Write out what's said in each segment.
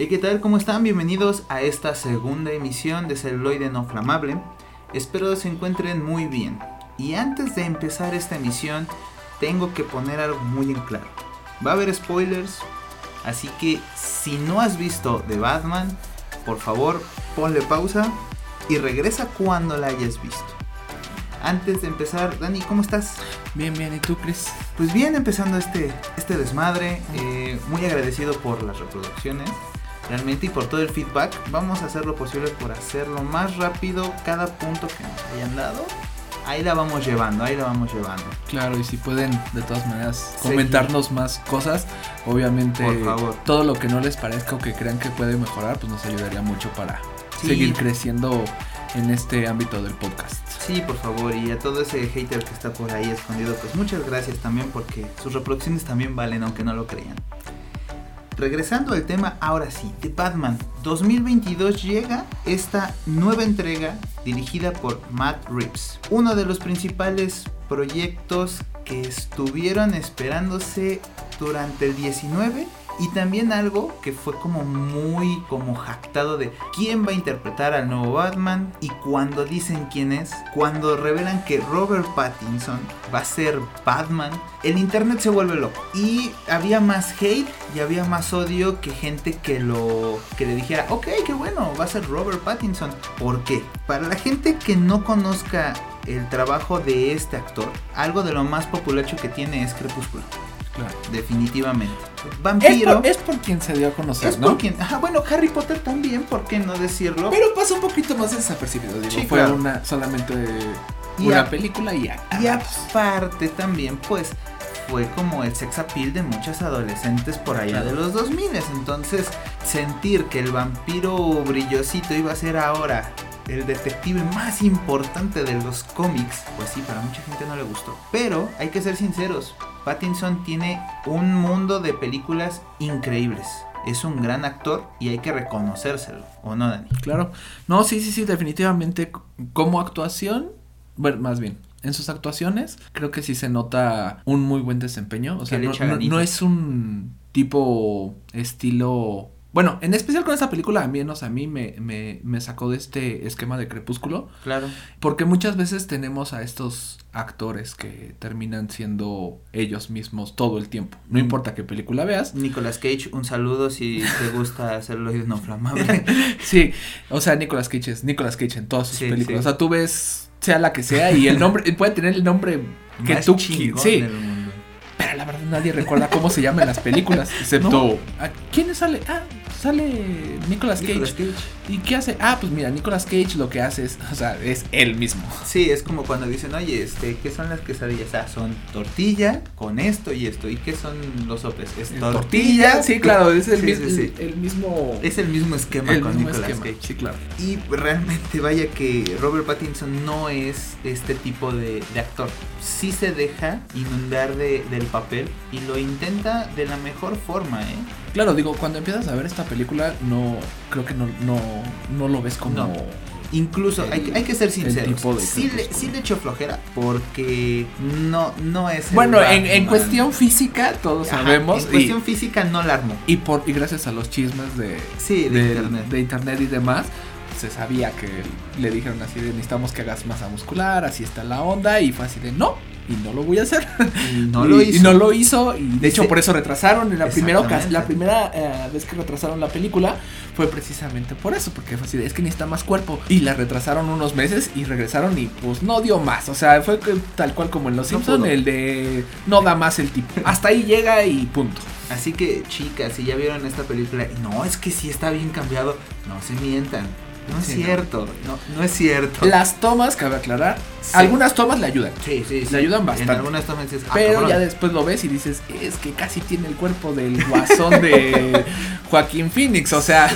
¿Y qué tal? ¿Cómo están? Bienvenidos a esta segunda emisión de Celuloide No Flamable. Espero se encuentren muy bien. Y antes de empezar esta emisión, tengo que poner algo muy en claro. Va a haber spoilers, así que si no has visto The Batman, por favor ponle pausa y regresa cuando la hayas visto. Antes de empezar, Dani, ¿cómo estás? Bien, bien, ¿y tú, Chris? Pues bien, empezando este, este desmadre, eh, muy agradecido por las reproducciones, realmente y por todo el feedback. Vamos a hacer lo posible por hacerlo más rápido cada punto que nos hayan dado. Ahí la vamos llevando, ahí la vamos llevando. Claro, y si pueden de todas maneras comentarnos más cosas, obviamente Por favor. todo lo que no les parezca o que crean que puede mejorar, pues nos ayudaría mucho para Sí. seguir creciendo en este ámbito del podcast. Sí, por favor, y a todo ese hater que está por ahí escondido, pues muchas gracias también porque sus reproducciones también valen, aunque no lo crean. Regresando al tema, ahora sí, de Batman 2022 llega esta nueva entrega dirigida por Matt Reeves, uno de los principales proyectos que estuvieron esperándose durante el 19 y también algo que fue como muy como jactado de quién va a interpretar al nuevo Batman y cuando dicen quién es, cuando revelan que Robert Pattinson va a ser Batman, el internet se vuelve loco y había más hate y había más odio que gente que lo que le dijera, ok, qué bueno, va a ser Robert Pattinson. ¿Por qué? Para la gente que no conozca el trabajo de este actor, algo de lo más populacho que tiene es Crepúsculo. Claro. Definitivamente. Es Vampiro. por, es por quien se dio a conocer, es ¿no? por quien- ajá, bueno, Harry Potter también, ¿por qué no decirlo? Pero pasa un poquito más desapercibido, digo, Sí, fue claro. una solamente Y una a- película y ya. Y aparte también, pues, fue como el sex appeal de muchas adolescentes por allá de los 2000. Entonces, sentir que el vampiro brillosito iba a ser ahora el detective más importante de los cómics, pues sí, para mucha gente no le gustó. Pero hay que ser sinceros, Pattinson tiene un mundo de películas increíbles. Es un gran actor y hay que reconocérselo, ¿o no, Dani? Claro. No, sí, sí, sí, definitivamente como actuación, bueno, más bien, en sus actuaciones creo que sí se nota un muy buen desempeño. O sea, no es un tipo estilo... Bueno, en especial con esta película, al menos a mí me, me, me sacó de este esquema de crepúsculo. Claro. Porque muchas veces tenemos a estos actores que terminan siendo ellos mismos todo el tiempo. No Mm. importa qué película veas. Nicolas Cage, un saludo si te gusta hacerlo no flamable. Sí, o sea, Nicolas Cage es Nicolas Cage en todas sus Sí, películas. sí. O sea, tú ves, sea la que sea, y el nombre, puede tener el nombre que Más tú chingón Sí, del mundo. pero la verdad nadie recuerda cómo se llaman las películas, excepto. No. ¿a ¿Quién sale? Ah, sale Nicolas Cage. Nicolas Cage. ¿Y qué hace? Ah, pues mira, Nicolas Cage lo que hace es, o sea, es él mismo. Sí, es como cuando dicen, oye, este, ¿qué son las quesadillas? Ah, son tortilla con esto y esto. ¿Y qué son los sopes? Es tortilla. sí, claro, es el, Sí, mismo, sí, sí. el mismo. Es el mismo esquema el con mismo Nicolas esquema. Cage. Sí, claro. Y realmente vaya que Robert Pattinson no es este tipo de, de actor. Sí se deja inundar de, del papel y lo intenta de la mejor forma, ¿eh? Claro, digo, cuando empiezas a ver esta película, no, creo que no, no, no lo ves como. No. Incluso El- hay, que- hay que ser sinceros. sí, le, sí le echó flojera porque no, no es. Bueno, en, en cuestión física, todos Ajá, sabemos. En y- cuestión física no la armó. Y por y gracias a los chismes de, Sí, de, de, internet. de internet y demás, se sabía que le dijeron así de necesitamos que hagas masa muscular, así está la onda, y fue así de no, y no lo voy a hacer. Y no Y- lo hizo. Y no lo hizo, y de hecho Sí. por eso retrasaron en la primera ocasión, la primera eh, vez que retrasaron la película fue precisamente por eso, porque fue así es que necesita más cuerpo. Y la retrasaron unos meses y regresaron y pues no dio más. O sea, fue tal cual como en Los No Simpson, pudo. el de no da más el tipo. Hasta ahí llega y punto. Así que, chicas, si ya vieron esta película, no, es que sí está bien cambiado, no se mientan. No es Sí, cierto, no, no es cierto. Las tomas, cabe aclarar, Sí. algunas tomas le ayudan. Sí, sí, sí. Le ayudan En bastante. algunas tomas dices, ah, Pero cabrón. ya después lo ves y dices, es que casi tiene el cuerpo del guasón de Joaquín Phoenix. O sea,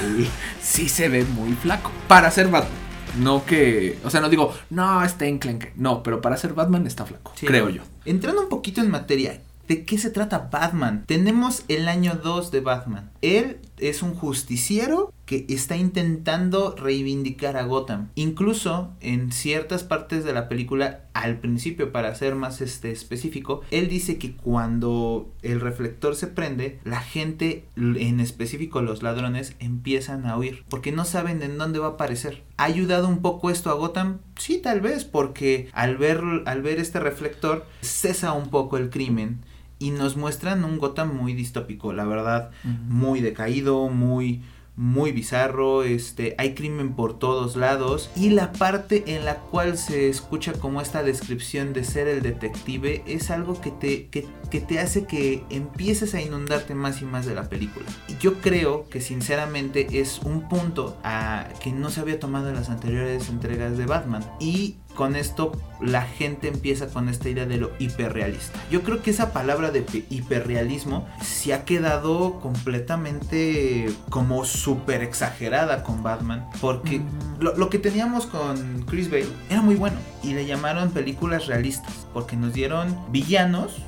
Sí. se ve muy flaco. Para ser Batman. No que, o sea, no digo, no, está enclenque. No, pero para ser Batman está flaco, creo yo. Entrando un poquito en materia, ¿de qué se trata Batman? Tenemos el año 2 de Batman. Él es un justiciero que está intentando reivindicar a Gotham. Incluso en ciertas partes de la película, al principio, para ser más este, específico, él dice que cuando el reflector se prende, la gente, en específico los ladrones, empiezan a huir porque no saben en dónde va a aparecer. ¿Ha ayudado un poco esto a Gotham? Sí, tal vez, porque al ver, al ver este reflector cesa un poco el crimen y nos muestran un Gotham muy distópico, la verdad, muy decaído, muy muy bizarro, este, hay crimen por todos lados y la parte en la cual se escucha como esta descripción de ser el detective es algo que te, que, te hace que empieces a inundarte más y más de la película. Y yo creo que sinceramente es un punto a, que no se había tomado en las anteriores entregas de Batman y con esto la gente empieza con esta idea de lo hiperrealista. Yo creo que esa palabra de hiperrealismo se ha quedado completamente como súper exagerada con Batman. Porque lo, que teníamos con Chris Bale era muy bueno. Y le llamaron películas realistas. Porque nos dieron villanos.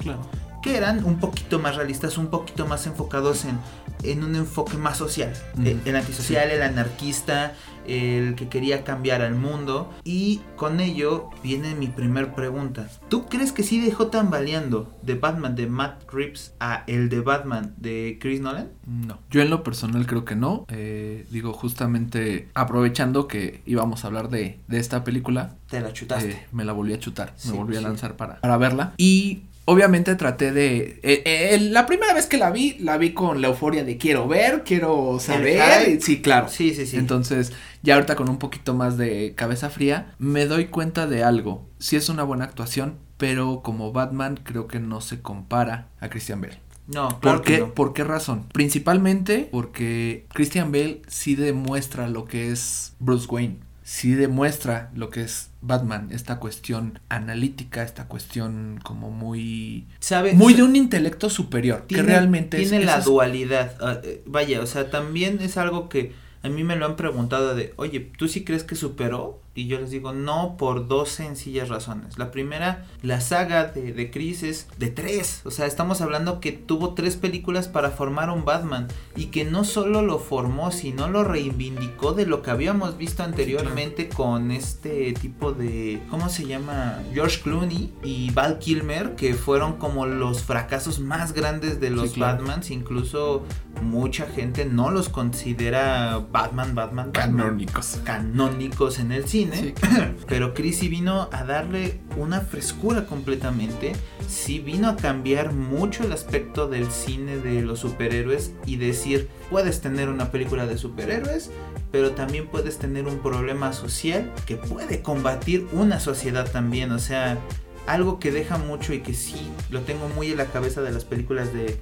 Que eran un poquito más realistas, un poquito más enfocados en, en un enfoque más social. El, antisocial, el anarquista, el que quería cambiar al mundo. Y con ello viene mi primer pregunta. ¿Tú crees que sí dejó tambaleando de Batman de Matt Reeves a el de Batman de Chris Nolan? No. Yo en lo personal creo que no. Eh, digo, justamente aprovechando que íbamos a hablar de, esta película. Te la chutaste. Eh, me la volví a chutar. me volví a lanzar para, para verla. Y Obviamente traté de... Eh, la primera vez que la vi, la vi con la euforia de quiero ver, quiero saber. Sí, claro. Sí, sí, sí. Entonces, ya ahorita con un poquito más de cabeza fría, me doy cuenta de algo. Sí es una buena actuación, pero como Batman creo que no se compara a Christian Bale. No, ¿Por qué? ¿Por qué razón? Principalmente porque Christian Bale sí demuestra lo que es Bruce Wayne. Sí demuestra lo que es Batman, esta cuestión analítica, esta cuestión como muy... ¿Sabe? Muy de un intelecto superior, que realmente tiene la dualidad. Ah, eh, vaya, o sea, también es algo que a mí me lo han preguntado de, oye, ¿tú sí crees que superó? Y yo les digo, no, por dos sencillas razones. La primera, la saga de, de Chris es de tres. O sea, estamos hablando que tuvo tres películas para formar un Batman. Y que no solo lo formó, sino lo reivindicó de lo que habíamos visto anteriormente con este tipo de. ¿Cómo se llama? George Clooney y Val Kilmer, que fueron como los fracasos más grandes de los Batmans. Incluso mucha gente no los considera Batman, Batman, Batman. Canónicos. Canónicos en el cine pero Chris vino a darle una frescura completamente, sí vino a cambiar mucho el aspecto del cine de los superhéroes y decir, puedes tener una película de superhéroes, pero también puedes tener un problema social que puede combatir una sociedad también, o sea, algo que deja mucho y que sí lo tengo muy en la cabeza de las películas de,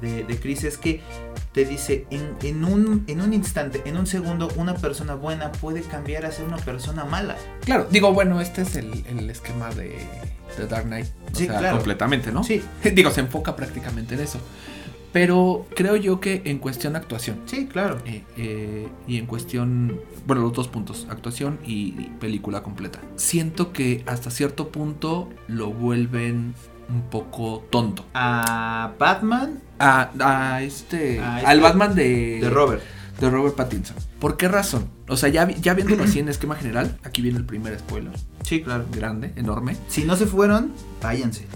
de, de Chris es que te dice en, un, en un instante, en un segundo, una persona buena puede cambiar a ser una persona mala. Claro, digo, bueno, este es el, esquema de, de, Dark Knight. sí, claro. completamente, ¿no? Sí. Digo, se enfoca prácticamente en eso. Pero creo yo que en cuestión actuación. Sí, claro. Eh, eh, y en cuestión, bueno, los dos puntos, actuación y película completa. Siento que hasta cierto punto lo vuelven un poco tonto. A Batman. A, este, Al Batman de. De Robert. De Robert Pattinson. ¿Por qué razón? O sea, ya, ya viéndolo así en esquema general, aquí viene el primer spoiler. Sí, claro. Grande, enorme. Si no se fueron, váyanse.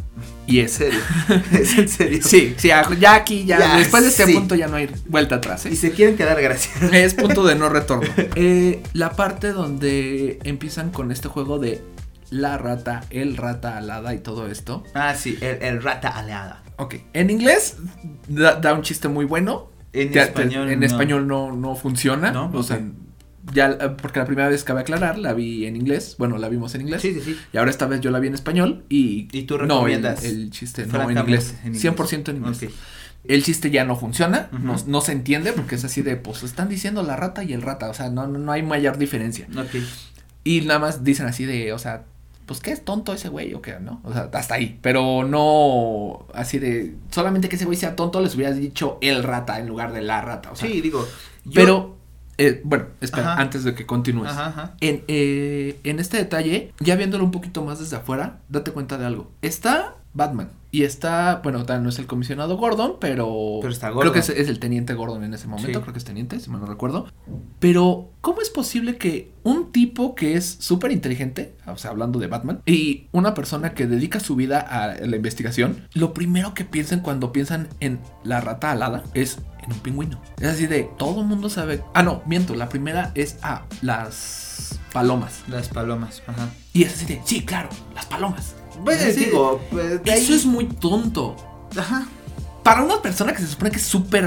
Y es serio. es en serio. Sí, sí, ya aquí, ya, después de este punto ya no hay vuelta atrás. ¿eh? Y se quieren quedar, gracias. Es punto de no retorno. Eh, la parte donde empiezan con este juego de la rata, el rata alada y todo esto. Ah, sí, el, rata alada. Ok, en inglés da, un chiste muy bueno. En español. en no. español no, no funciona. ¿No? O sea, ya, porque la primera vez cabe aclarar, la vi en inglés. Bueno, la vimos en inglés. Sí, sí, sí. Y ahora esta vez yo la vi en español y. ¿Y tú recomiendas? No, el, chiste no en inglés. en inglés. 100% en inglés. El chiste ya no funciona, no, se entiende porque es así de, pues están diciendo la rata y el rata, o sea, no, no, hay mayor diferencia. Ok. Y nada más dicen así de, o sea, pues qué es tonto ese güey o qué, ¿no? O sea, hasta ahí. Pero no así de. Solamente que ese güey sea tonto, les hubieras dicho el rata en lugar de la rata. O sea, sí, digo. Pero. Eh, bueno, espera, antes de que continúes. En, eh, en este detalle, ya viéndolo un poquito más desde afuera, date cuenta de algo. Está Batman. Y está, bueno, tal no es el comisionado Gordon, pero, Pero está creo Gordon. que es, es el teniente Gordon en ese momento, Sí. creo que es teniente, si mal no recuerdo. Pero, ¿cómo es posible que un tipo que es súper inteligente, o sea, hablando de Batman, y una persona que dedica su vida a la investigación, lo primero que piensan cuando piensan en la rata alada es en un pingüino? Es así de, todo el mundo sabe... Ah, no, miento, la primera es a las palomas. Las palomas, ajá. Y es así de, sí, claro, las palomas. Pues, Es así de, digo, pues, de eso ahí- es muy tonto. Ajá. Para una persona que se supone que es súper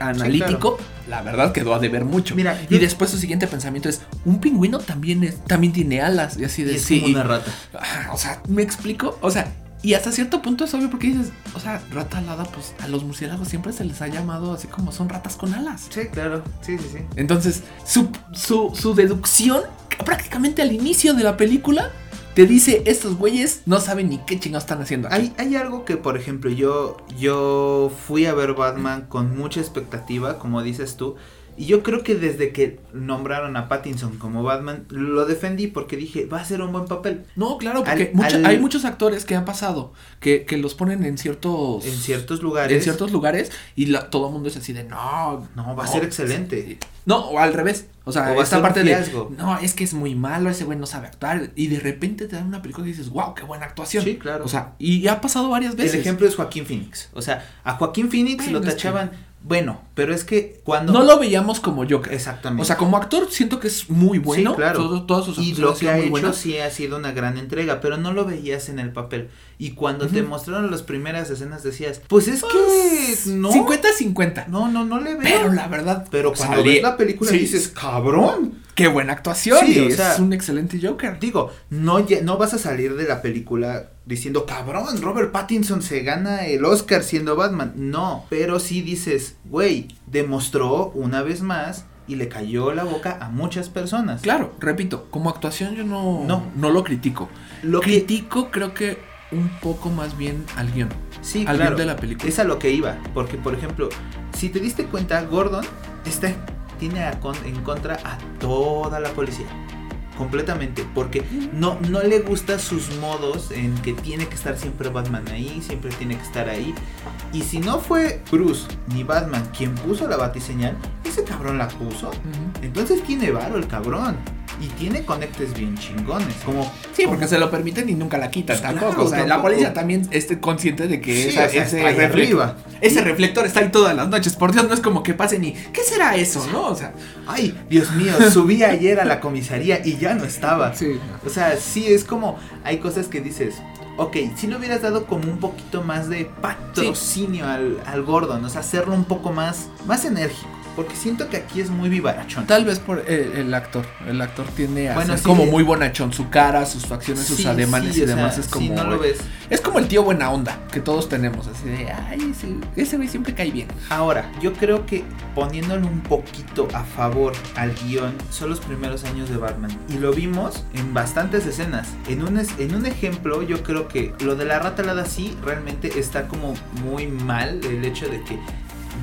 analítico, la verdad quedó a deber mucho. Mira, y yo- después su siguiente pensamiento es, un pingüino también es, también tiene alas. Y así Y de es sí. como una rata. Ah, O sea, ¿me explico? O sea, y hasta cierto punto es obvio porque dices, o sea, rata alada, pues a los murciélagos siempre se les ha llamado así como son ratas con alas. Sí, claro. Sí, sí, sí. Entonces, su, su, su deducción, prácticamente al inicio de la película, te dice, estos güeyes no saben ni qué chingados están haciendo aquí. Hay, hay algo que, por ejemplo, yo, yo fui a ver Batman con mucha expectativa, como dices tú, y yo creo que desde que nombraron a Pattinson como Batman, lo defendí porque dije, va a ser un buen papel. No, claro, porque Al- mucha- al- hay muchos actores que han pasado que, que los ponen en ciertos En ciertos lugares. en ciertos lugares y la- todo el mundo es así de no, No, va a ser excelente. No, o al revés. O sea, O esta parte de no, es que es muy malo, ese güey no sabe actuar y de repente te dan una película y dices, "Wow, qué buena actuación." Sí, claro. O sea, y ha pasado varias veces. El ejemplo es Joaquín Phoenix. O sea, a Joaquín Phoenix lo es que- tachaban. Bueno, pero es que cuando. no lo veíamos como Joker. Exactamente. O sea, como actor siento que es muy bueno. Sí, claro. Todo- todas sus y lo que ha hecho buenas. sí ha sido una gran entrega, pero no lo veías en el papel. Y cuando te mostraron las primeras escenas decías, pues es que Pues, no. 50-50. No, no, no le veo. Pero la verdad, Pero cuando ves la película Sí. dices, cabrón. Qué buena actuación. Sí, y o es sea, un excelente Joker. Digo, no, no vas a salir de la película diciendo, cabrón, Robert Pattinson se gana el Oscar siendo Batman. No, pero sí dices, güey, demostró una vez más y le cayó la boca a muchas personas. Claro, repito, como actuación yo no, No. no. lo critico. Lo que critico creo que un poco más bien al guion. Sí, al claro. guion de la película. Es a lo que iba. Porque, por ejemplo, si te diste cuenta, Gordon está, tiene a con- en contra a toda la policía. Completamente. Porque no, no le gustan sus modos en que tiene que estar siempre Batman ahí, siempre tiene que estar ahí. Y si no fue Bruce ni Batman quien puso la batiseñal, ese cabrón la puso. Ujú. Entonces tiene varo el cabrón. Y tiene conectes bien chingones. Como, Sí, como- porque se lo permiten y nunca la quitan Pues tampoco. claro, o sea, la tampoco. policía también esté consciente de que Sí, esa- o sea, ese, reflector, arriba. ese reflector está ahí todas las noches. Por Dios, no es como que pasen y ¿qué será eso? ¿No? O sea, Ay, Dios mío, subí ayer a la comisaría y ya no estaba. sí. O sea, sí, es como, hay cosas que dices, ok, si le hubieras dado como un poquito más de patrocinio al, al Gordon, o sea, hacerlo un poco más, más enérgico, porque siento que aquí es muy vivarachón. Tal vez por el, el actor. El actor tiene a Bueno, ser sí, como muy bonachón. Su cara, sus facciones, sus ademanes sí, y sea, demás. es como. no lo ves. Es como el tío buena onda que todos tenemos. Así de, ay, ese, ese güey siempre cae bien. Ahora, yo creo que poniéndole un poquito a favor al guion son los primeros años de Batman. Y lo vimos en bastantes escenas. En un, es- en un ejemplo, yo creo que lo de la rata alada sí realmente está como muy mal el hecho de que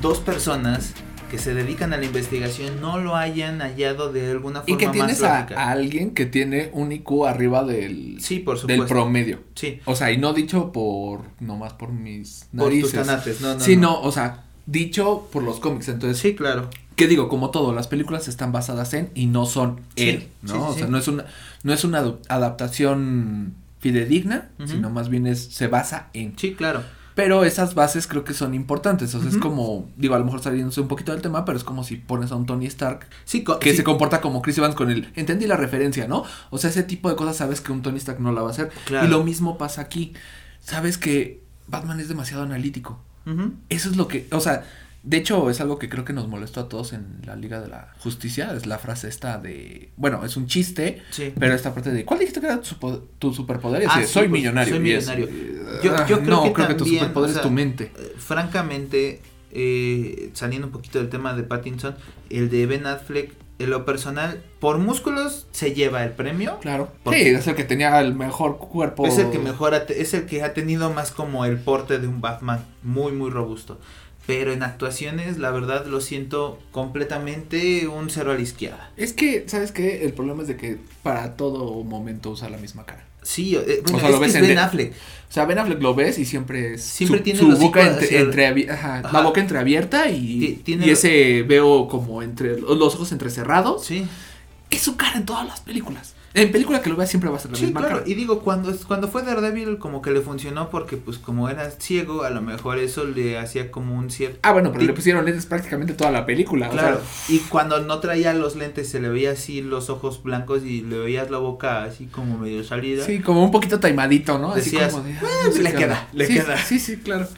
dos personas que se dedican a la investigación no lo hayan hallado de alguna forma Y que más tienes a, alguien que tiene un IQ arriba del, Sí, por del supuesto. promedio. Sí, O sea, y no dicho por. nomás por mis por tus narices. tanates. No, no, sí, no. no, o sea, dicho por los cómics. Entonces, Sí, claro. ¿qué digo? Como todo, las películas están basadas en y no son Sí, él, ¿no? sí, o sea, no es una, no es una adaptación fidedigna, sino más bien es, se basa en. Sí, claro. Pero esas bases creo que son importantes. O sea, es como, digo, a lo mejor saliéndose un poquito del tema, pero es como si pones a un Tony Stark Sí, que sí, se comporta como Chris Evans con el. Entendí la referencia, ¿no? O sea, ese tipo de cosas sabes que un Tony Stark no la va a hacer. Claro. Y lo mismo pasa aquí. Sabes que Batman es demasiado analítico. Eso es lo que. O sea, de hecho, es algo que creo que nos molestó a todos en la Liga de la Justicia. Es la frase esta de. Bueno, es un chiste. Sí. Pero esta parte de. ¿Cuál dijiste que era tu, tu superpoder? Ah, sí, soy pues, millonario. soy es, millonario. eh, Yo- ah, yo creo no, que creo que tu también, superpoder o sea, es tu mente. Eh, francamente, eh, saliendo un poquito del tema de Pattinson, el de Ben Affleck, en lo personal, por músculos se lleva el premio. Claro. Sí, es el que tenía el mejor cuerpo. Es el que mejor es el que ha tenido más como el porte de un Batman muy muy robusto. Pero en actuaciones, la verdad lo siento completamente un cero a la izquierda. Es que, ¿sabes qué? El problema es de que para todo momento usa la misma cara. Sí, eh, bueno, O sea, lo es que ves es en Ben Affleck. O sea, Ben Affleck lo ves y siempre es Siempre su, tiene su boca entre, entreabi- ajá, Ajá. la boca entreabierta y, Ti- tiene y ese veo como entre los ojos entrecerrados. Sí. Es su cara en todas las películas. En película que lo veas siempre va a ser la Sí, misma claro. cara. Y digo, cuando, es- cuando fue Daredevil, como que le funcionó porque, pues, como era ciego, a lo mejor eso le hacía como un cierto. Ah, bueno, pero le pusieron lentes prácticamente toda la película. o Claro. sea, Y cuando no traía los lentes, se le veía así los ojos blancos y le veías la boca así como medio salida. sí, como un poquito taimadito, ¿no? Así Decías, como de, ah, "Bueno, no sé le queda, onda". le Sí, queda. Sí, sí, claro.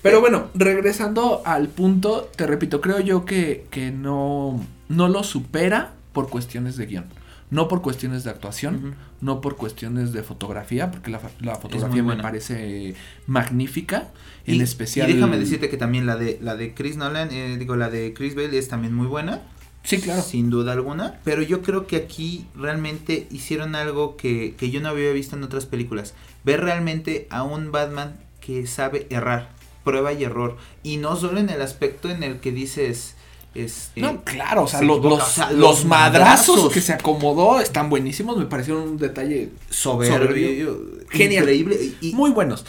Pero bueno, regresando al punto, te repito, creo yo que, que no, no lo supera por cuestiones de guion. No por cuestiones de actuación, no por cuestiones de fotografía, porque la, la fotografía me parece magnífica, en especial... Y déjame decirte que también la de la de Chris Nolan, eh, digo, la de Chris Bale es también muy buena. Sí, claro. Sin duda alguna. Pero yo creo que aquí realmente hicieron algo que, que yo no había visto en otras películas. Ver realmente a un Batman que sabe errar. Prueba y error. Y no solo en el aspecto en el que dices. Este, No, claro, o sea, se los, los, madrazos, madrazos. que se acomodó están buenísimos, me parecieron un detalle soberbio. Genial. Increíble. Y, muy buenos.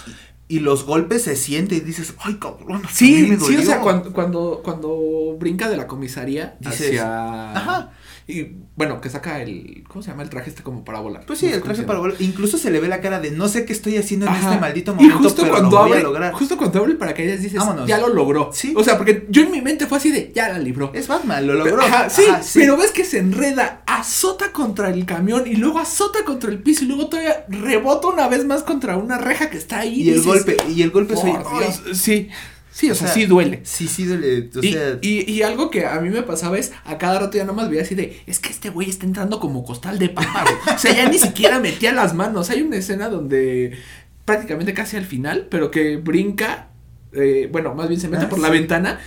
y los golpes se sienten y dices, ay cabrón. Sí, sí, o sea, dolió". cuando, cuando, cuando brinca de la comisaría Dices, hacia... ajá. Y bueno, que saca el... ¿Cómo se llama? El traje este como para volar. Pues sí, No el traje para volar. Incluso se le ve la cara de no sé qué estoy haciendo en Ajá. este maldito y momento, justo pero cuando lo voy abre, a lograr. justo cuando abre el paracaídas dices, Vámonos. ya lo logró. Sí. O sea, porque yo en mi mente fue así de, ya la libró. Es Batman, lo logró. Ajá, sí, Ajá, pero ves que se enreda, azota contra el camión y luego azota contra el piso y luego todavía rebota una vez más contra una reja que está ahí. Y el dices, golpe, y el golpe "Por soy. Dios". Sí, sí, o, O sea, sea, sí duele. Sí, sí, duele. O Y, sea, y, y algo que a mí me pasaba es, a cada rato ya nomás veía así de, es que este güey está entrando como costal de papa, güey. O sea, ya ni siquiera metía las manos. Hay una escena donde prácticamente casi al final, pero que brinca, eh, bueno, más bien se mete Ah, por la ventana.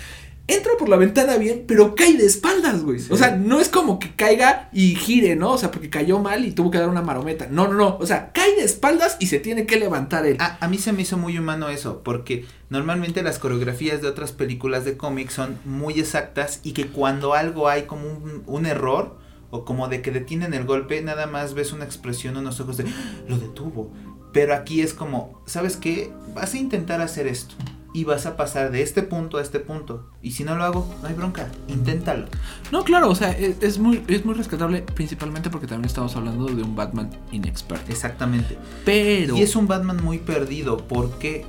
Entra por la ventana bien, pero cae de espaldas, güey. Sí. O sea, no es como que caiga y gire, ¿no? O sea, porque cayó mal y tuvo que dar una marometa. No, no, no. O sea, cae de espaldas y se tiene que levantar él. a, a mí se me hizo muy humano eso, porque normalmente las coreografías de otras películas de cómics son muy exactas y que cuando algo hay como un, un error o como de que detienen el golpe, nada más ves una expresión, unos ojos de "Ah, lo detuvo. Pero aquí es como, ¿sabes qué? Vas a intentar hacer esto y vas a pasar de este punto a este punto. Y si no lo hago, no hay bronca, inténtalo. No, claro, o sea, es, es muy, es muy rescatable, principalmente porque también estamos hablando de un Batman inexperto. Exactamente. Pero. Y es un Batman muy perdido. ¿Por qué?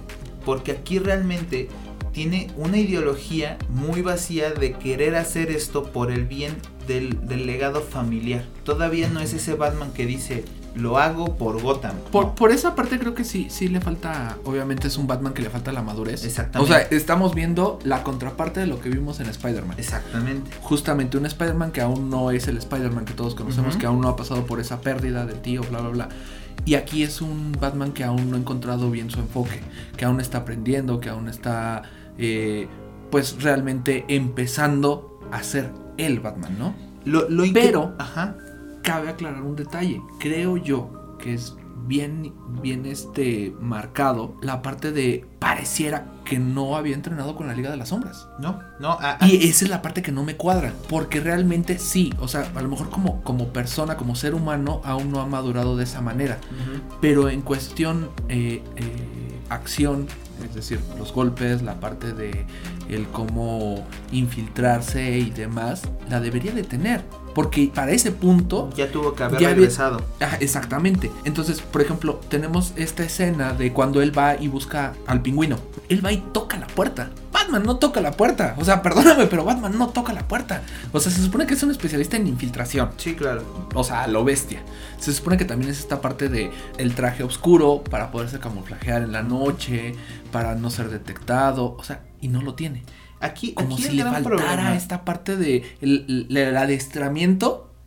Porque aquí realmente tiene una ideología muy vacía de querer hacer esto por el bien del, del legado familiar. Todavía no es ese Batman que dice, lo hago por Gotham. Por, No. por esa parte creo que sí, sí le falta, obviamente es un Batman que le falta la madurez. Exactamente. O sea, estamos viendo la contraparte de lo que vimos en Spider-Man. Exactamente. Justamente un Spider-Man que aún no es el Spider-Man que todos conocemos, que aún no ha pasado por esa pérdida del tío, bla, bla, bla. Y aquí es un Batman que aún no ha encontrado bien su enfoque, que aún está aprendiendo, que aún está, eh, pues realmente empezando a ser el Batman, ¿no? Lo, lo Pero- Ajá. Cabe aclarar un detalle. Creo yo que es bien, bien este marcado la parte de pareciera que no había entrenado con la Liga de las Sombras. No, no. Y esa es la parte que no me cuadra. Porque realmente sí. O sea, a lo mejor como, como persona, como ser humano, aún no ha madurado de esa manera. Pero en cuestión eh, eh, acción, es decir, los golpes, la parte de el cómo infiltrarse y demás, la debería de tener. Porque para ese punto Ya tuvo que haber Ya había- regresado. Exactamente. Entonces, por ejemplo, tenemos esta escena de cuando él va y busca al pingüino. Él va y toca la puerta. Batman no toca la puerta. O sea, perdóname, pero Batman no toca la puerta. O sea, se supone que es un especialista en infiltración. Sí, claro. O sea, lo bestia. Se supone que también es esta parte de el traje oscuro para poderse camuflajear en la noche, para no ser detectado. O sea, y no lo tiene. Aquí, Como aquí si el le gran faltara problema- esta parte de el, el-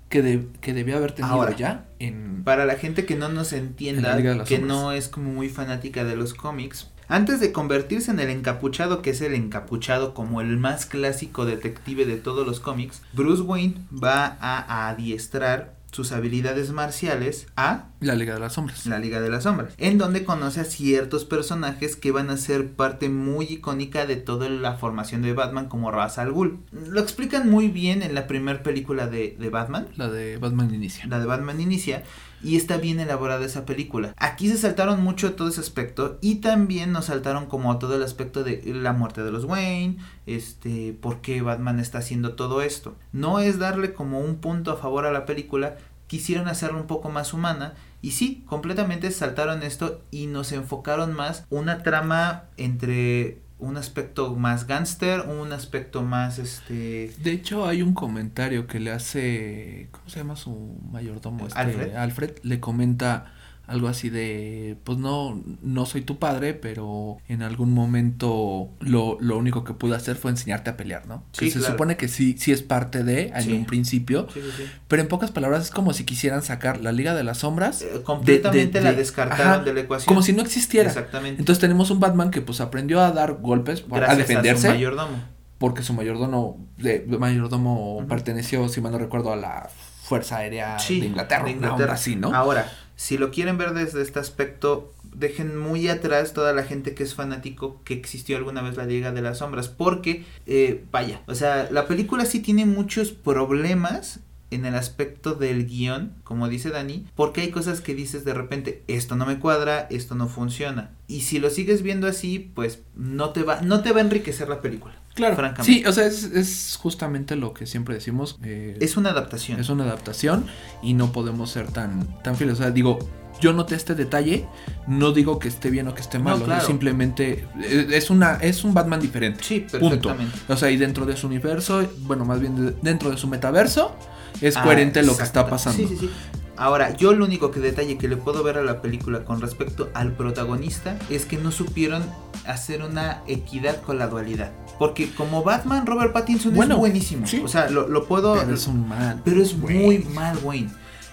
que, de- que debió haber tenido Ahora, ya en... Para la gente que no nos En entienda, que Sombras. no es como muy fanática de los cómics, antes de convertirse en el encapuchado, que es el encapuchado como el más clásico detective de todos los cómics, Bruce Wayne va a adiestrar sus habilidades marciales a La Liga de las Sombras. la Liga de las Sombras, en donde conoce a ciertos personajes que van a ser parte muy icónica de toda la formación de Batman como Ra's al Ghul. Lo explican muy bien en la primera película de, de Batman, La de Batman Inicia. la de Batman Inicia, y está bien elaborada esa película. Aquí se saltaron mucho todo ese aspecto y también nos saltaron como todo el aspecto de la muerte de los Wayne, este, por qué Batman está haciendo todo esto. No es darle como un punto a favor a la película, quisieron hacerla un poco más humana y sí, completamente saltaron esto y nos enfocaron más una trama entre un aspecto más gángster, un aspecto más este... De hecho hay un comentario que le hace, ¿cómo se llama su mayordomo? Este, Alfred. Alfred le comenta algo así de, pues no, no soy tu padre, pero en algún momento lo, lo único que pude hacer fue enseñarte a pelear, ¿no? Sí, que se claro. supone que sí, sí es parte de, en Sí. un principio, Sí, pero en pocas palabras es como si quisieran sacar la Liga de las Sombras. Eh, completamente de- la de- descartaron ajá, de la ecuación. Como si no existiera. Exactamente. Entonces tenemos un Batman que pues aprendió a dar golpes, a Gracias defenderse su mayordomo. porque su mayordomo, de, mayordomo perteneció, si mal no recuerdo, a la Fuerza Aérea de Inglaterra, de una Inglaterra. onda así, ¿no? Ahora, si lo quieren ver desde este aspecto, dejen muy atrás toda la gente que es fanático que existió alguna vez la Liga de las Sombras, porque, eh, vaya, o sea, la película sí tiene muchos problemas en el aspecto del guion, como dice Dani, porque hay cosas que dices de repente, esto no me cuadra, esto no funciona. Y si lo sigues viendo así, pues no te va, no te va a enriquecer la película. Claro, francamente. sí, o sea, es, es justamente lo que siempre decimos. eh, Es una adaptación. es una adaptación y no podemos ser tan, tan fieles. O sea, digo, yo noté este detalle, no digo que esté bien o que esté mal, simplemente eh, es una es un Batman diferente. Sí, Punto. perfectamente. O sea, y dentro de su universo, bueno, más bien de- dentro de su metaverso, es Ah, coherente lo que está pasando. Sí, sí, sí. Ahora, yo lo único que detalle que le puedo ver a la película con respecto al protagonista es que no supieron hacer una equidad con la dualidad. Porque como Batman, Robert Pattinson Bueno, es buenísimo. sí. O sea, lo, lo puedo... Pero es un mal. pero es güey. muy mal Wayne.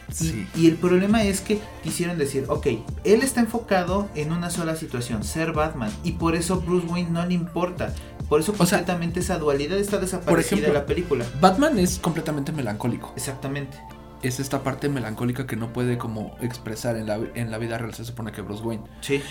Y, Sí. y el problema es que quisieron decir, ok, él está enfocado en una sola situación, ser Batman. Y por eso Bruce Wayne no le importa. Por eso O sea, completamente esa dualidad está desaparecida ejemplo, de la película. Batman es completamente melancólico. Exactamente. Es esta parte melancólica que no puede como expresar en la, en la vida real, se supone que Bruce Wayne. Sí.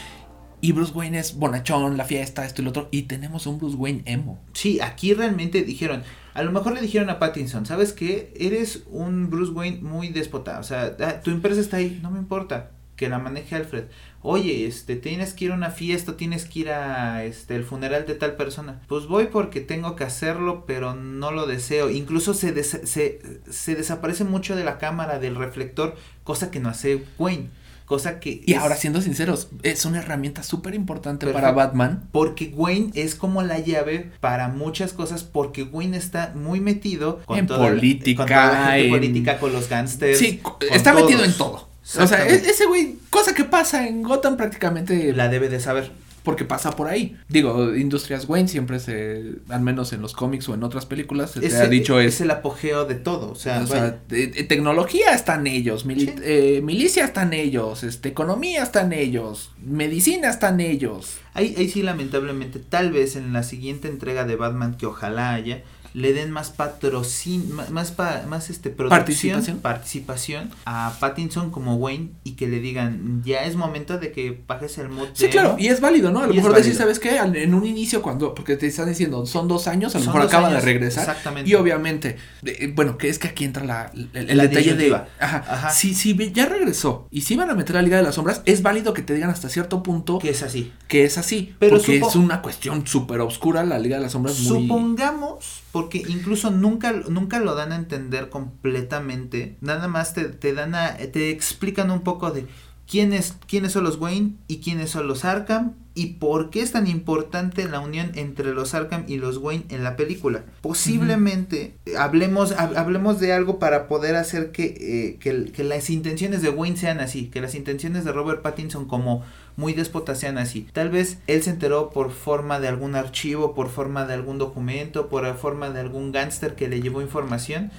Y Bruce Wayne es bonachón, la fiesta, esto y lo otro. Y tenemos un Bruce Wayne emo. Sí, aquí realmente dijeron, a lo mejor le dijeron a Pattinson, ¿sabes qué? Eres un Bruce Wayne muy déspota, o sea, ah, tu empresa está ahí, no me importa, que la maneje Alfred. Oye, este, tienes que ir a una fiesta, tienes que ir a, este, el funeral de tal persona. Pues voy porque tengo que hacerlo, pero no lo deseo. Incluso se, des- se, se desaparece mucho de la cámara, del reflector, cosa que no hace Wayne. Cosa que... Y es- ahora, siendo sinceros, es una herramienta súper importante para Batman. Porque Wayne es como la llave para muchas cosas, porque Wayne está muy metido En toda la- política, con toda la gente en- política, con los gangsters. Sí, con está metido en todo. O sea, e- ese güey, cosa que pasa en Gotham prácticamente La debe de saber. porque pasa por ahí. Digo, Industrias Wayne siempre se, al menos en los cómics o en otras películas, se te ha dicho es es... el apogeo de todo. O sea, o sea, de tecnología están ellos, mili- Sí. eh, milicia están ellos, este, economía están ellos, medicina están ellos. ahí, ahí sí, lamentablemente, tal vez en la siguiente entrega de Batman, que ojalá haya, le den más patrocin más, pa- más este, producción, Participación. participación a Pattinson como Wayne y que le digan, ya es momento de que bajes el mood. Sí, de claro, emo". y es válido, ¿no? A lo mejor decir. ¿sabes qué? Al- En un inicio, cuando, porque te están diciendo, son dos años, a lo mejor acaba años, de regresar. Exactamente. Y obviamente, de- bueno, que es que aquí entra la, el, el La detalle de. Ajá, Ajá. Si, si ya regresó y si van a meter a la Liga de las Sombras, es válido que te digan hasta cierto punto que es así. que es así. Pero porque es una cuestión súper oscura la Liga de las Sombras. Muy... Supongamos, porque incluso nunca, nunca lo dan a entender completamente, nada más te, te dan a, te explican un poco de quiénes, quiénes son los Wayne y quiénes son los Arkham y por qué es tan importante la unión entre los Arkham y los Wayne en la película. Posiblemente eh, hablemos, hab- hablemos de algo para poder hacer que, eh, que, que las intenciones de Wayne sean así, que las intenciones de Robert Pattinson como muy déspotas sean así. Tal vez él se enteró por forma de algún archivo, por forma de algún documento, por forma de algún gángster que le llevó información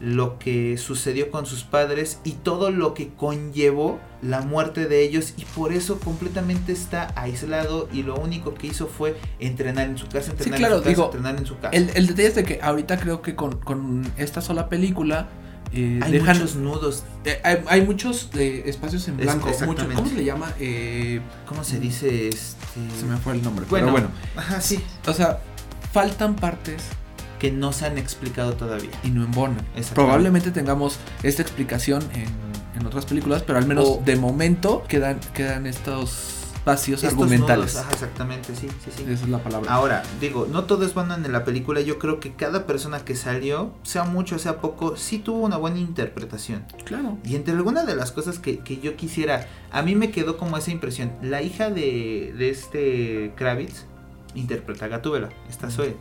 lo que sucedió con sus padres y todo lo que conllevó la muerte de ellos y por eso completamente está aislado y lo único que hizo fue entrenar en su casa, entrenar claro, en su casa, digo, entrenar en su casa. El, el detalle es de que ahorita creo que con, con esta sola película. eh, Hay dejan, muchos nudos, eh, hay, hay muchos eh, espacios en Es- blanco. mucho- exactamente. ¿Cómo se le llama? ¿cómo se dice? Este... se me fue el nombre. Bueno, pero bueno. Ajá, sí. O sea, faltan partes Que no se han explicado todavía. y no embonan. Exactamente. Probablemente tengamos esta explicación en, en otras películas, pero al menos O- de momento quedan, quedan estos vacíos Estos argumentales. nudos, ajá, exactamente, sí, sí, sí. Esa es la palabra. Ahora, digo, no todo es Batman en la película. Yo creo que cada persona que salió, sea mucho, sea poco, sí tuvo una buena interpretación. claro. Y entre algunas de las cosas que, que yo quisiera, a mí me quedó como esa impresión. La hija de, de este Kravitz interpreta a Gatúbela, esta Zoe.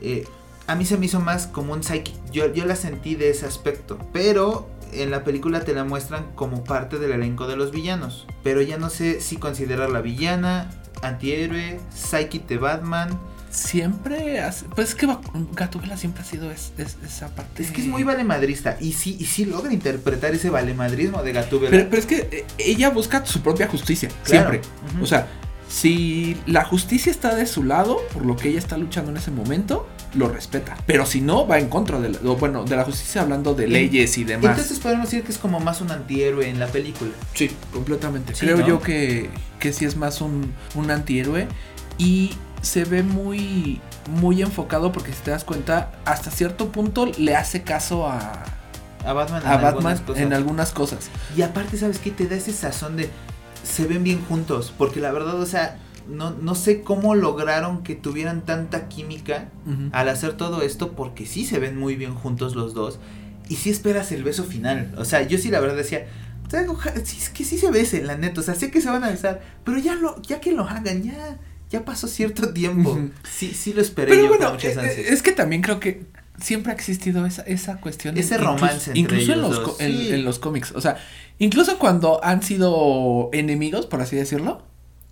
Eh, a mí se me hizo más como un psychic. Yo, yo la sentí de ese aspecto. Pero en la película te la muestran como parte del elenco de los villanos. Pero ya no sé si considerarla villana, antihéroe, psychic de Batman. Siempre hace, pues es que Gatúbela siempre ha sido es- es- esa parte. Es que es muy valemadrista. Y sí, y sí logra interpretar ese valemadrismo de Gatúbela. Pero, pero es que eh, ella busca su propia justicia, Claro. siempre. O sea, si la justicia está de su lado, por lo que ella está luchando en ese momento, lo respeta. Pero si no, va en contra de la, bueno, de la justicia hablando de leyes y demás. Entonces podemos decir que es como más un antihéroe en la película. sí, completamente. Sí, Creo ¿no? yo que, que sí es más un, un antihéroe y se ve muy, muy enfocado porque si te das cuenta, hasta cierto punto le hace caso a, A Batman, en a algunas Batman cosas. en algunas cosas. Y aparte, ¿sabes qué? Te da ese sazón de. Se ven bien juntos. Porque la verdad, o sea, no, no sé cómo lograron que tuvieran tanta química al hacer todo esto. Porque sí se ven muy bien juntos los dos. Y sí esperas el beso final. O sea, yo sí la verdad decía. sí, es que sí se besen, la neta. O sea, sé que se van a besar. Pero ya lo, ya que lo hagan, ya. Ya pasó cierto tiempo. Sí, sí lo esperé Pero yo bueno, con muchas eh, ansias. es que también creo que siempre ha existido esa, esa cuestión. Ese incluso- romance entre Incluso en los, dos, co- en, sí. en los cómics. O sea, incluso cuando han sido enemigos, por así decirlo.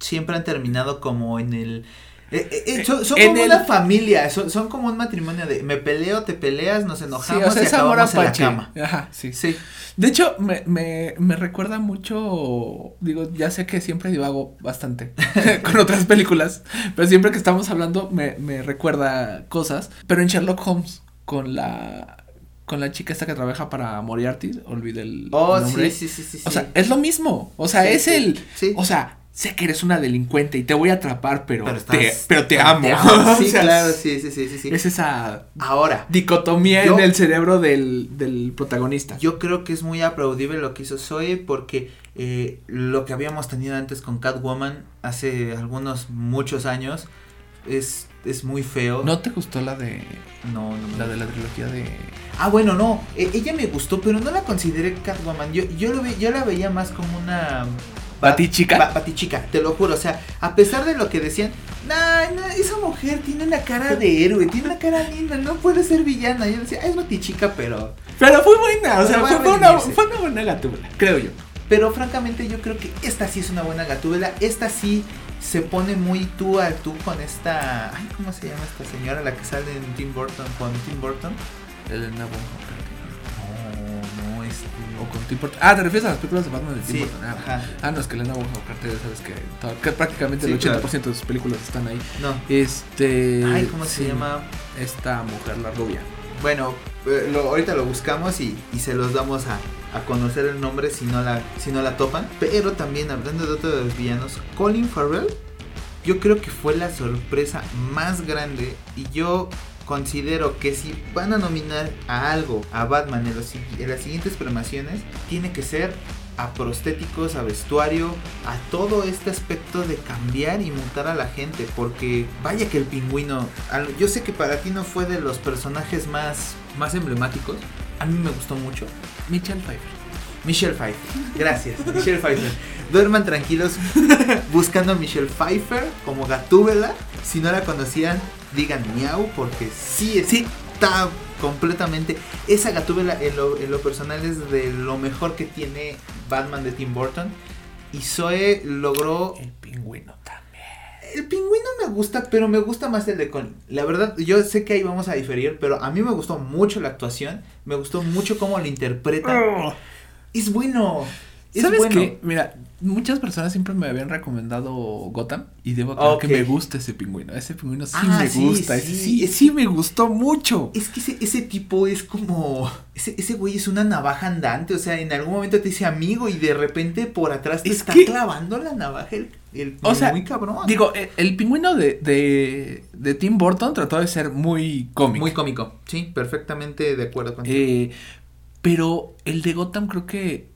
Siempre han terminado como en el... eh, eh, eh, son como el- una familia, son, son como un matrimonio de me peleo, te peleas, nos Sí, enojamos o sea, y acabamos en la cama. Ajá, sí. Sí, De hecho, me, me, me recuerda mucho, digo, ya sé que siempre divago bastante con otras películas, pero siempre que estamos hablando me, me recuerda cosas. Pero en Sherlock Holmes, con la con la chica esta que trabaja para Moriarty, olvidé el oh, nombre. sí, sí, sí, sí. O sí. sea, es lo mismo. O sea, Sí, es sí, el. sí. O sea, sé que eres una delincuente y te voy a atrapar, pero, pero, te, pero te amo. Sí, O sea, claro, sí, sí, sí, sí, sí. Es esa Ahora, dicotomía Yo- en el cerebro del, del protagonista. yo creo que es muy aplaudible lo que hizo Zoe porque eh, lo que habíamos tenido antes con Catwoman hace algunos muchos años es, es muy feo. ¿No te gustó la de no, no, no. la de la trilogía de Ah, bueno, no, eh, ella me gustó, pero no la consideré Catwoman. Yo, yo, lo ve, yo la veía más como una... Batichica? Ba- Batichica, te lo juro. O sea, a pesar de lo que decían, nah, nah, esa mujer tiene una cara de héroe, tiene una cara linda, no puede ser villana. Yo decía, "Ah, es Batichica, pero... Pero fue buena, o sea, fue, a fue una, redimirse. fue una buena gatúbela, creo yo. Pero francamente yo creo que esta sí es una buena gatúbela. Esta sí se pone muy tú al tú con esta... Ay, ¿cómo se llama esta señora? La que sale en Tim Burton, con Tim Burton. No, este... o con Tim Burton. Ah, te refieres a las películas de Batman de Tim Sí, Burton. Ah, ajá. ah, no, es que Elena Bonham Carter, sabes que, que prácticamente Sí, el 80% claro. de sus películas están ahí. No. Este. Ay, ¿cómo se sí, llama? Esta mujer, la rubia. Bueno, eh, lo- ahorita lo buscamos y, y se los damos a, a conocer el nombre si no, la, si no la topan. Pero también hablando de otro de los villanos, Colin Farrell, yo creo que fue la sorpresa más grande y yo considero que si van a nominar a algo a Batman en, los en las siguientes premiaciones, tiene que ser a prostéticos, a vestuario, a todo este aspecto de cambiar y mutar a la gente, porque vaya que el pingüino, yo sé que para ti no fue de los personajes más, más emblemáticos, a mí me gustó mucho. Michelle Pfeiffer. Michelle Pfeiffer, gracias, Michelle Pfeiffer. Duerman tranquilos buscando a Michelle Pfeiffer como Gatúbela. Si no la conocían, digan miau, porque sí, sí está completamente. Esa Gatúbela en lo, en lo personal es de lo mejor que tiene Batman de Tim Burton. Y Zoe logró El pingüino también. el pingüino me gusta, pero me gusta más el de Colin. La verdad, yo sé que ahí vamos a diferir, pero a mí me gustó mucho la actuación. Me gustó mucho cómo lo interpreta. Es bueno. Es ¿Sabes bueno. qué? Mira, muchas personas siempre me habían recomendado Gotham y debo aclarar que me gusta ese pingüino. Ese pingüino sí Ah, me sí, gusta. sí, ese sí, es sí me gustó mucho. Es que ese, ese tipo es como. Ese, ese güey es una navaja andante. O sea, en algún momento te dice amigo y de repente por atrás te Es está que- clavando la navaja. El, el- O sea, muy cabrón. Digo, el, el pingüino de, de, de Tim Burton trató de ser muy cómico. muy cómico. Sí, perfectamente de acuerdo contigo. Eh, pero el de Gotham creo que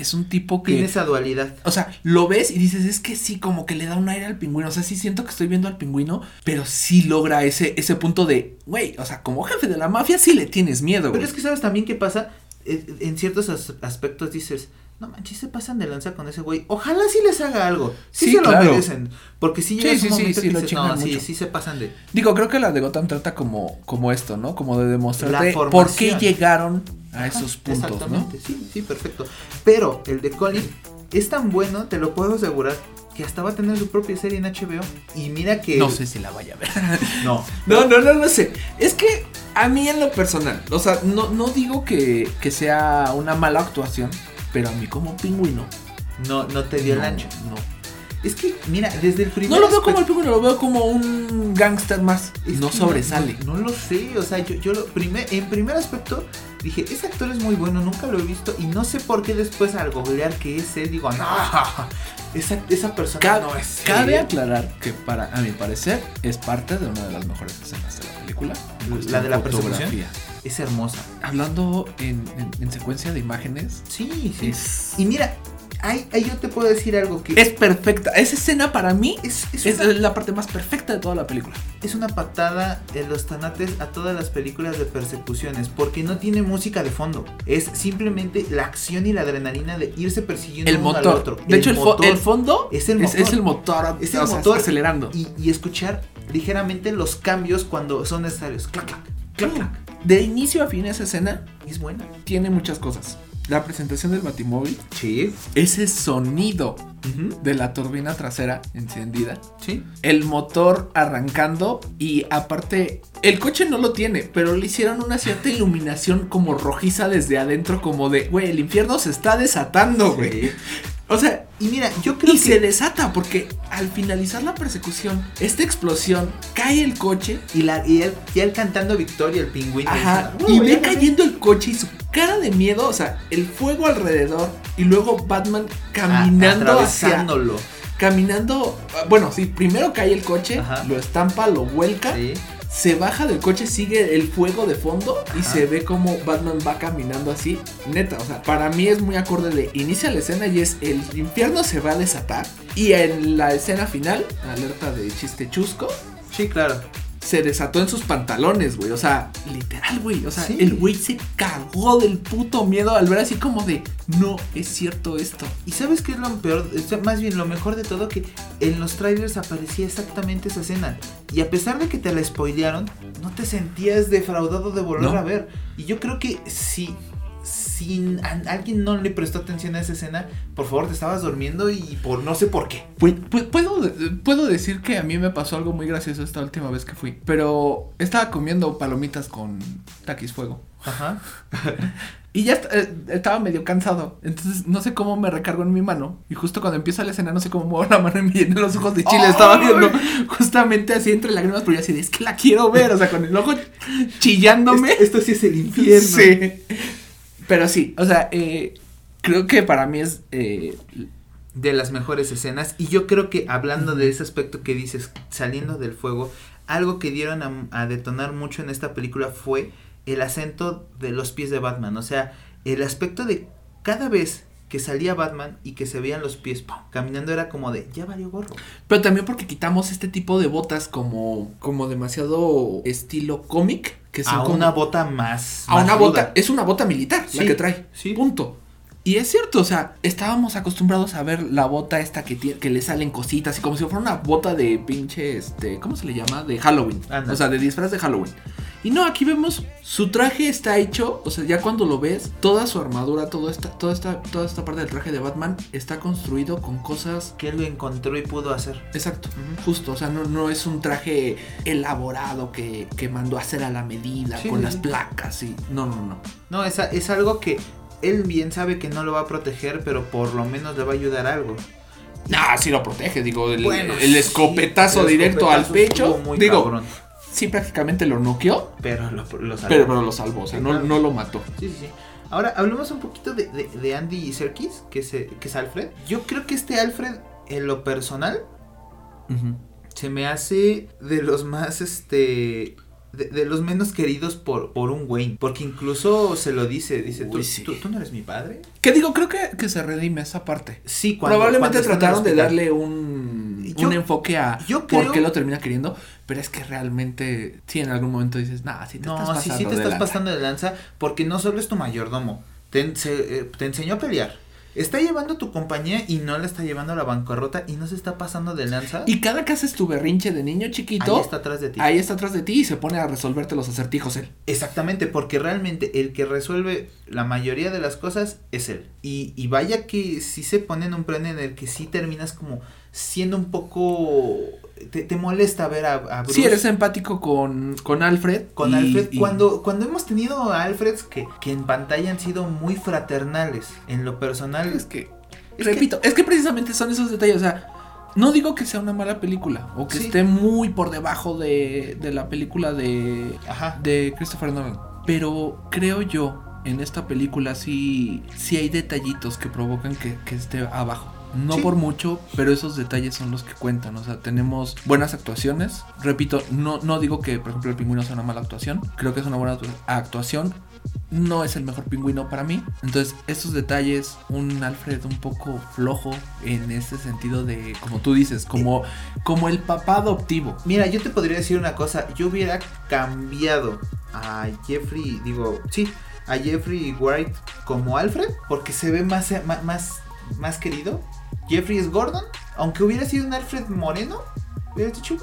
es un tipo que... Tiene esa dualidad. O sea, lo ves y dices, es que sí, como que le da un aire al pingüino. O sea, sí siento que estoy viendo al pingüino, pero sí logra ese, ese punto de, güey, o sea, como jefe de la mafia sí le tienes miedo, Pero es que sabes también qué pasa. Eh, En ciertos as- aspectos dices, no manches, se pasan de lanza con ese güey. Ojalá sí les haga algo. Sí, Sí, se lo merecen. Porque sí llega Sí, un sí, momento sí, que dices, no, sí, mucho. sí se pasan de. Digo, creo que la de Gotham trata como, como esto, ¿no? Como de demostrarte por qué llegaron a Ajá, esos puntos, ¿no? Sí, sí, perfecto. Pero el de Colin es tan bueno, te lo puedo asegurar, que hasta va a tener su propia serie en HBO. Y mira que. No sé si la vaya a ver. No. No, no, no, no sé. Es que a mí en lo personal, o sea, no, no digo que, que sea una mala actuación, pero a mí como pingüino. No, no te dio no, el ancho. No. Es que, mira, desde el primer. No lo veo como el pingüino, lo veo como un gángster más. Es no sobresale. No, no lo sé, o sea, yo, yo lo primer, en primer aspecto dije, ese actor es muy bueno, nunca lo he visto y no sé por qué después al googlear que es él, digo, no, esa, esa persona Ca- no es cabe él". aclarar que para, a mi parecer, es parte de una de las mejores escenas de la película. La de la persecución. Es hermosa. Hablando en, en- en secuencia de imágenes, Sí, sí. es, Y mira, ahí, ahí yo te puedo decir algo que es perfecta. Esa escena para mí es, es es una, la parte más perfecta de toda la película. es una patada en los tanates a todas las películas de persecuciones, porque no tiene música de fondo. Es simplemente la acción y la adrenalina de irse persiguiendo El uno al otro. De hecho, el, fo- motor. el fondo Es el motor. es el motor. Es el sea, motor acelerando. y, y escuchar ligeramente los cambios cuando son necesarios. Clac, clac, clac, clac. De inicio a fin esa escena Es buena. tiene muchas cosas. La presentación del batimóvil, Sí. ese sonido de la turbina trasera encendida, Sí. el motor arrancando y aparte el coche no lo tiene, pero le hicieron una cierta iluminación como rojiza desde adentro como de, güey, el infierno se está desatando, güey. Sí. O sea, Y mira, yo creo y se que. desata porque al finalizar la persecución, esta explosión, cae el coche Y, la, y, él, y él cantando Victoria, el pingüino. Ajá. Y "Oh, ve ya gané". cayendo el coche y su cara de miedo, o sea, el fuego alrededor y luego Batman caminando hacia caminando, bueno, sí, primero cae el coche, Ajá. lo estampa, lo vuelca, Sí. Se baja del coche, sigue el fuego de fondo y se ve como Batman va caminando así, neta, o sea, para mí es muy acorde de inicia la escena y es el infierno se va a desatar y en la escena final, alerta de chiste chusco, Sí, claro. Se desató en sus pantalones, güey. O sea, literal, güey. O sea, Sí. el güey se cagó del puto miedo al ver así como de, no es cierto esto. Y sabes qué es lo peor, O sea, más bien lo mejor de todo que en los trailers aparecía exactamente esa escena. Y a pesar de que te la spoilearon, no te sentías defraudado de volver No. a ver. Y yo creo que si, si a- alguien no le prestó atención a esa escena, por favor te estabas durmiendo y por no sé por qué. Pu- pu- Puedo, puedo decir que a mí me pasó algo muy gracioso esta última vez que fui. Pero estaba comiendo palomitas con taquis fuego. Ajá. Y ya eh, estaba medio cansado. Entonces no sé cómo me recargo en mi mano. Y justo cuando empieza la escena, no sé cómo muevo la mano y me llené los ojos de chile. Estaba viendo justamente así entre lágrimas, pero yo así de es que la quiero ver. O sea, con el ojo chillándome. Esto, esto sí es el infierno. Sí. Pero sí, o sea, eh, creo que para mí es. eh, de las mejores escenas. Y yo creo que hablando de ese aspecto que dices, saliendo del fuego, algo que dieron a, a detonar mucho en esta película fue el acento de los pies de Batman. O sea, el aspecto de cada vez que salía Batman y que se veían los pies ¡pum! caminando era como de, ya valió gorro. pero también porque quitamos este tipo de botas como, como demasiado estilo cómic. Que son A como- una bota más. a más una ruda. bota. Es una bota militar la que trae. sí. Punto. Y es cierto, o sea, estábamos acostumbrados a ver la bota esta que, tiene, que le salen cositas y como si fuera una bota de pinche, este, ¿cómo se le llama? De Halloween. Anda. O sea, de disfraz de Halloween. Y no, aquí vemos su traje está hecho, o sea, ya cuando lo ves, toda su armadura, toda esta, toda esta, toda esta parte del traje de Batman está construido con cosas Que él encontró y pudo hacer. Exacto, justo, o sea, no, no es un traje elaborado que, que mandó a hacer a la medida, Sí, con sí, las placas y... No, no, no. No, es, es algo que él bien sabe que no lo va a proteger, pero por lo menos le va a ayudar a algo. Nah, sí lo protege, digo, el, Bueno, el sí, escopetazo el directo escopetazo al pecho. muy Digo, cabrón, sí prácticamente lo noqueó, pero lo, lo salvó. pero, pero lo salvó, o sea, no, no lo mató. Sí, sí, sí. Ahora, hablemos un poquito de, de- de Andy Serkis, que es, que es Alfred. Yo creo que este Alfred, en lo personal, se me hace de los más, este, de, los menos queridos por, por un Wayne. Porque incluso se lo dice, dice, ¿tú, ¿tú, no eres mi padre? Que digo, creo que, que se redime esa parte. Sí, cuando, Probablemente trataron de darle un, un enfoque a por qué lo termina queriendo. Pero es que realmente, sí, en algún momento dices, nah, si te estás pasando sí, sí te estás pasando de lanza. Porque no solo es tu mayordomo, te, eh, te enseñó a pelear está llevando tu compañía y no la está llevando a la bancarrota y no se está pasando de lanza. Y cada que haces tu berrinche de niño chiquito, ahí está atrás de ti. Ahí está atrás de ti y se pone a resolverte los acertijos él. Exactamente, porque realmente el que resuelve la mayoría de las cosas es él. Y, y vaya que sí se pone en un plan en el que sí terminas como siendo un poco te, molesta ver a, Bruce. Sí, eres empático con, con Alfred. Con Alfred. Cuando, cuando hemos tenido a Alfreds que, que en pantalla han sido muy fraternales. En lo personal. Es que. repito, es que precisamente son esos detalles. O sea, no digo que sea una mala película. O que esté muy por debajo de, de la película de. De Christopher Nolan. Pero creo yo. En esta película sí, sí hay detallitos que provocan que, que esté abajo. No por mucho, pero esos detalles son los que cuentan. O sea, tenemos buenas actuaciones. Repito, no, no digo que, por ejemplo, el pingüino sea una mala actuación. Creo que es una buena actuación. No es el mejor pingüino para mí. Entonces, estos detalles, un Alfred un poco flojo en ese sentido de, como tú dices, como, como el papá adoptivo. Mira, yo te podría decir una cosa. Yo hubiera cambiado a Jeffrey, digo, sí, a Jeffrey White como Alfred, porque se ve más, más, más querido Jeffrey es Gordon, aunque hubiera sido un Alfred Moreno, hubiera dicho.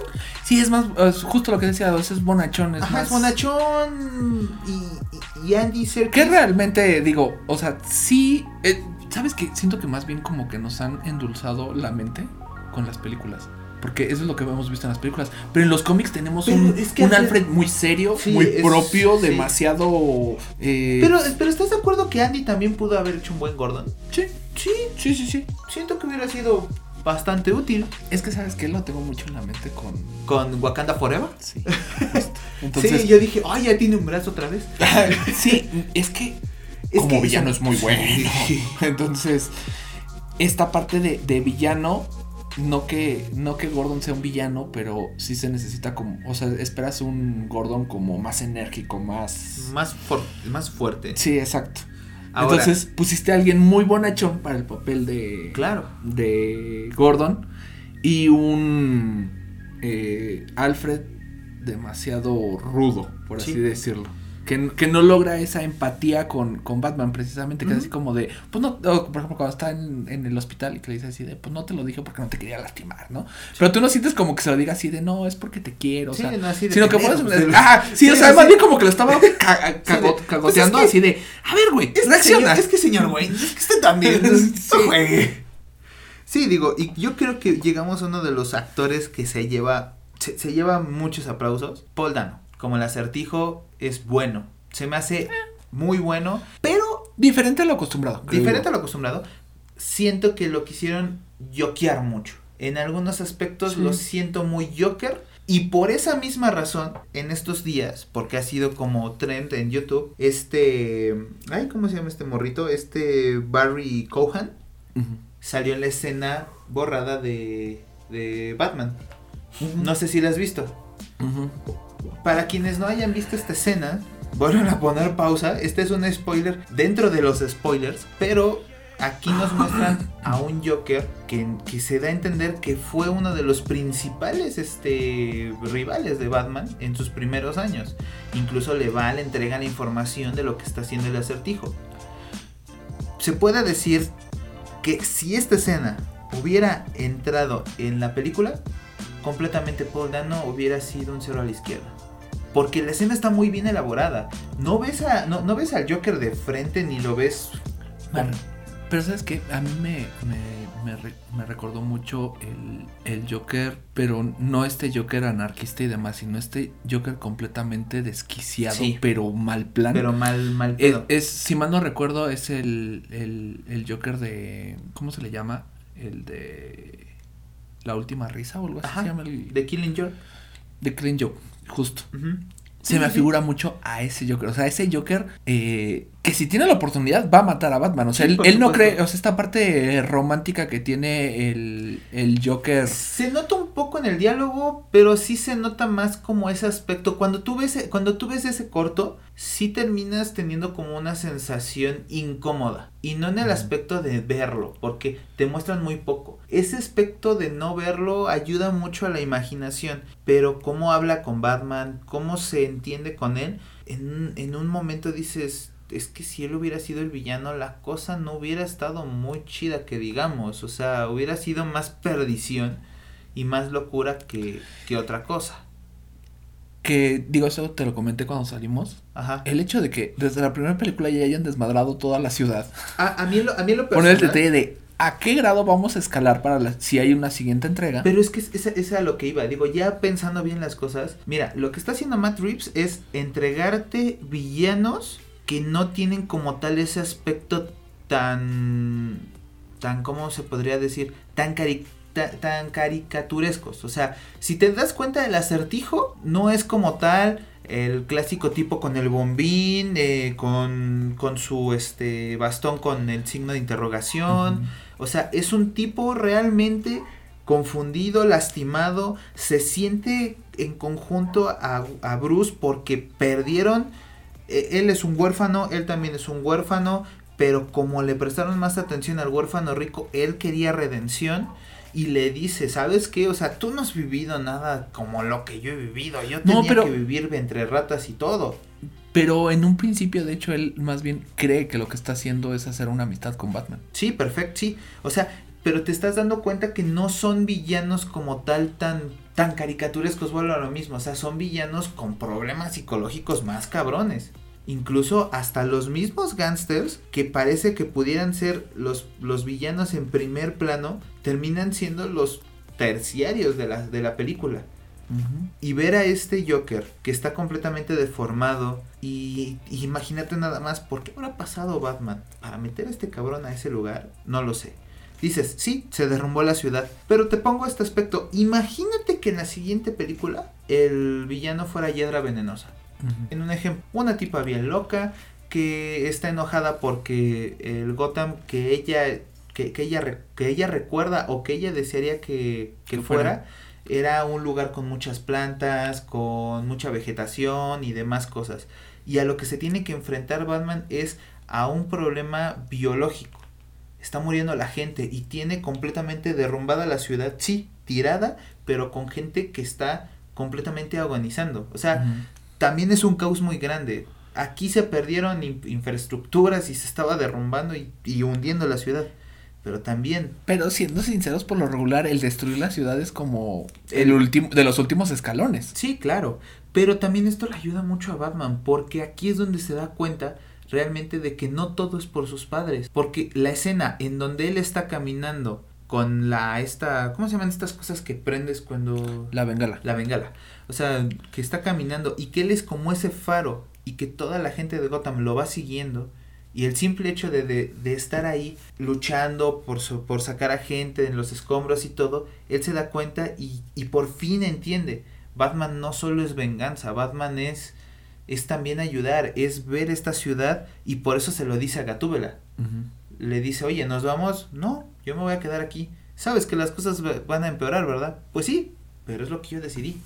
Sí, es más, justo lo que decía, es bonachón. Es Ajá, más... es bonachón y, y, Andy Serkis. Que realmente, digo, o sea, sí, eh, ¿sabes qué? Siento que más bien como que nos han endulzado la mente con las películas. Porque eso es lo que hemos visto en las películas. Pero en los cómics tenemos un, un Alfred muy serio, muy propio, demasiado. Eh... Pero, pero ¿estás de acuerdo que Andy también pudo haber hecho un buen Gordon? Sí. Sí, sí, sí, sí. Siento que hubiera sido bastante útil. Es que sabes que lo tengo mucho en la mente con. ¿Con Wakanda Forever? Sí. Entonces... Sí, yo dije, ay, ya tiene un brazo otra vez. sí, es que. como villano es muy bueno. Entonces, esta parte de, de, villano. No que, no que Gordon sea un villano, pero sí se necesita como. O sea, esperas un Gordon como más enérgico, más. Más, más fuerte. Sí, exacto. Entonces pusiste a alguien muy bonachón para el papel de. Claro. De Gordon. Y un. Eh, Alfred demasiado rudo, por así decirlo que, no logra esa empatía con, con Batman, precisamente, que es así como de, pues no, por ejemplo, cuando está en, en, el hospital y que le dice así de, pues no te lo dije porque no te quería lastimar, ¿no? Pero tú no sientes como que se lo diga así de, no, es porque te quiero, o sea, sino que puedes, ah, sí, o sea, más bien como que lo estaba cagoteando pues así de, a ver, güey, es reacciona. Que es que señor güey, es que usted también, sí. Sí, digo, y yo creo que llegamos a uno de los actores que se lleva, se, se lleva muchos aplausos, Paul Dano como el acertijo es bueno. Se me hace muy bueno, pero... Diferente a lo acostumbrado. Diferente a lo acostumbrado. Siento que lo quisieron yokear mucho. En algunos aspectos lo siento muy Joker. Y por esa misma razón, en estos días, porque ha sido como trend en YouTube, este... Ay, ¿cómo se llama este morrito? Este Barry Cohan salió en la escena borrada de, de Batman. No sé si la has visto. Para quienes no hayan visto esta escena, vuelven a poner pausa. Este es un spoiler dentro de los spoilers, pero aquí nos muestran a un Joker que, que, se da a entender que fue uno de los principales este, rivales de Batman en sus primeros años. Incluso le va, le entrega la información de lo que está haciendo el acertijo. Se puede decir que si esta escena hubiera entrado en la película, completamente Paul Dano hubiera sido un cero a la izquierda. Porque la escena está muy bien elaborada. No ves, a, no, ves al Joker de frente ni lo ves... pero sabes que a mí me, me, recordó mucho el, Joker, pero no este Joker anarquista y demás, sino este Joker completamente desquiciado, pero mal plan. Pero mal, mal Es, si mal no recuerdo, es el, el Joker de... ¿Cómo se le llama? El de la última risa o algo así se llama el... De Killing Joke. De Killing Joke, justo. Se me figura mucho a ese Joker. O sea, ese Joker eh, que si tiene la oportunidad va a matar a Batman. O sea, Sí, él, él no cree, o sea, esta parte romántica que tiene el, el Joker. Se nota un poco en el diálogo, pero sí se nota más como ese aspecto. Cuando tú ves, cuando tú ves ese corto, sí terminas teniendo como una sensación incómoda. Y no en el aspecto de verlo, porque te muestran muy poco. Ese aspecto de no verlo ayuda mucho a la imaginación. Pero cómo habla con Batman, cómo se entiende con él, en, en un momento dices... Es que si él hubiera sido el villano, la cosa no hubiera estado muy chida que digamos. O sea, hubiera sido más perdición y más locura que, que otra cosa. Que, digo, eso te lo comenté cuando salimos. Ajá. El hecho de que desde la primera película ya hayan desmadrado toda la ciudad. A, a mí, lo, a mí lo Poner el personal- detalle de a qué grado vamos a escalar para la- si hay una siguiente entrega. Pero es que es, es, es a lo que iba. Digo, ya pensando bien las cosas. Mira, lo que está haciendo Matt Reeves es entregarte villanos que no tienen como tal ese aspecto tan. tan, ¿cómo se podría decir? Tan cari- ta- tan caricaturescos. O sea, si te das cuenta del acertijo, no es como tal el clásico tipo con el bombín, eh, con, con su este bastón con el signo de interrogación. O sea, es un tipo realmente confundido, lastimado, se siente en conjunto a, a Bruce porque perdieron, él es un huérfano, él también es un huérfano, pero como le prestaron más atención al huérfano rico, él quería redención y le dice, ¿sabes qué? O sea, tú no has vivido nada como lo que yo he vivido, yo No, tenía pero- que vivir entre ratas y todo. Pero en un principio, de hecho, él más bien cree que lo que está haciendo es hacer una amistad con Batman. Sí, perfecto, sí. O sea, pero te estás dando cuenta que no son villanos como tal tan tan caricaturescos, vuelvo a lo mismo, o sea, son villanos con problemas psicológicos más cabrones. Incluso hasta los mismos gángsters que parece que pudieran ser los, los villanos en primer plano, terminan siendo los terciarios de la, de la película. Y ver a este Joker que está completamente deformado y, y imagínate nada más, ¿por qué habrá pasado Batman para meter a este cabrón a ese lugar? No lo sé. Dices, sí, se derrumbó la ciudad, pero te pongo este aspecto. Imagínate que en la siguiente película el villano fuera Hiedra Venenosa. En un ejemplo, una tipa bien loca que está enojada porque el Gotham que ella que, que ella que ella recuerda o que ella desearía que, que Que fuera, fuera. era un lugar con muchas plantas, con mucha vegetación y demás cosas. Y a lo que se tiene que enfrentar Batman es a un problema biológico. Está muriendo la gente y tiene completamente derrumbada la ciudad, sí, tirada, pero con gente que está completamente agonizando. O sea, también es un caos muy grande. Aquí se perdieron in- infraestructuras y se estaba derrumbando y, y hundiendo la ciudad. Pero también, Pero siendo sinceros, por lo regular, el destruir la ciudad es como El- el último, de los últimos escalones. sí, claro. Pero también esto le ayuda mucho a Batman porque aquí es donde se da cuenta realmente de que no todo es por sus padres. Porque la escena en donde él está caminando con la esta, ¿cómo se llaman estas cosas que prendes cuando La bengala. la bengala. O sea, que está caminando y que él es como ese faro y que toda la gente de Gotham lo va siguiendo. Y el simple hecho de, de, de estar ahí luchando por, su- por sacar a gente en los escombros y todo, él se da cuenta y, y por fin entiende. Batman no solo es venganza, Batman es, es también ayudar, es ver esta ciudad y por eso se lo dice a Gatúbela le dice, oye, ¿nos vamos? No, yo me voy a quedar aquí. Sabes que las cosas va- van a empeorar, ¿verdad? Pues sí, pero es lo que yo decidí.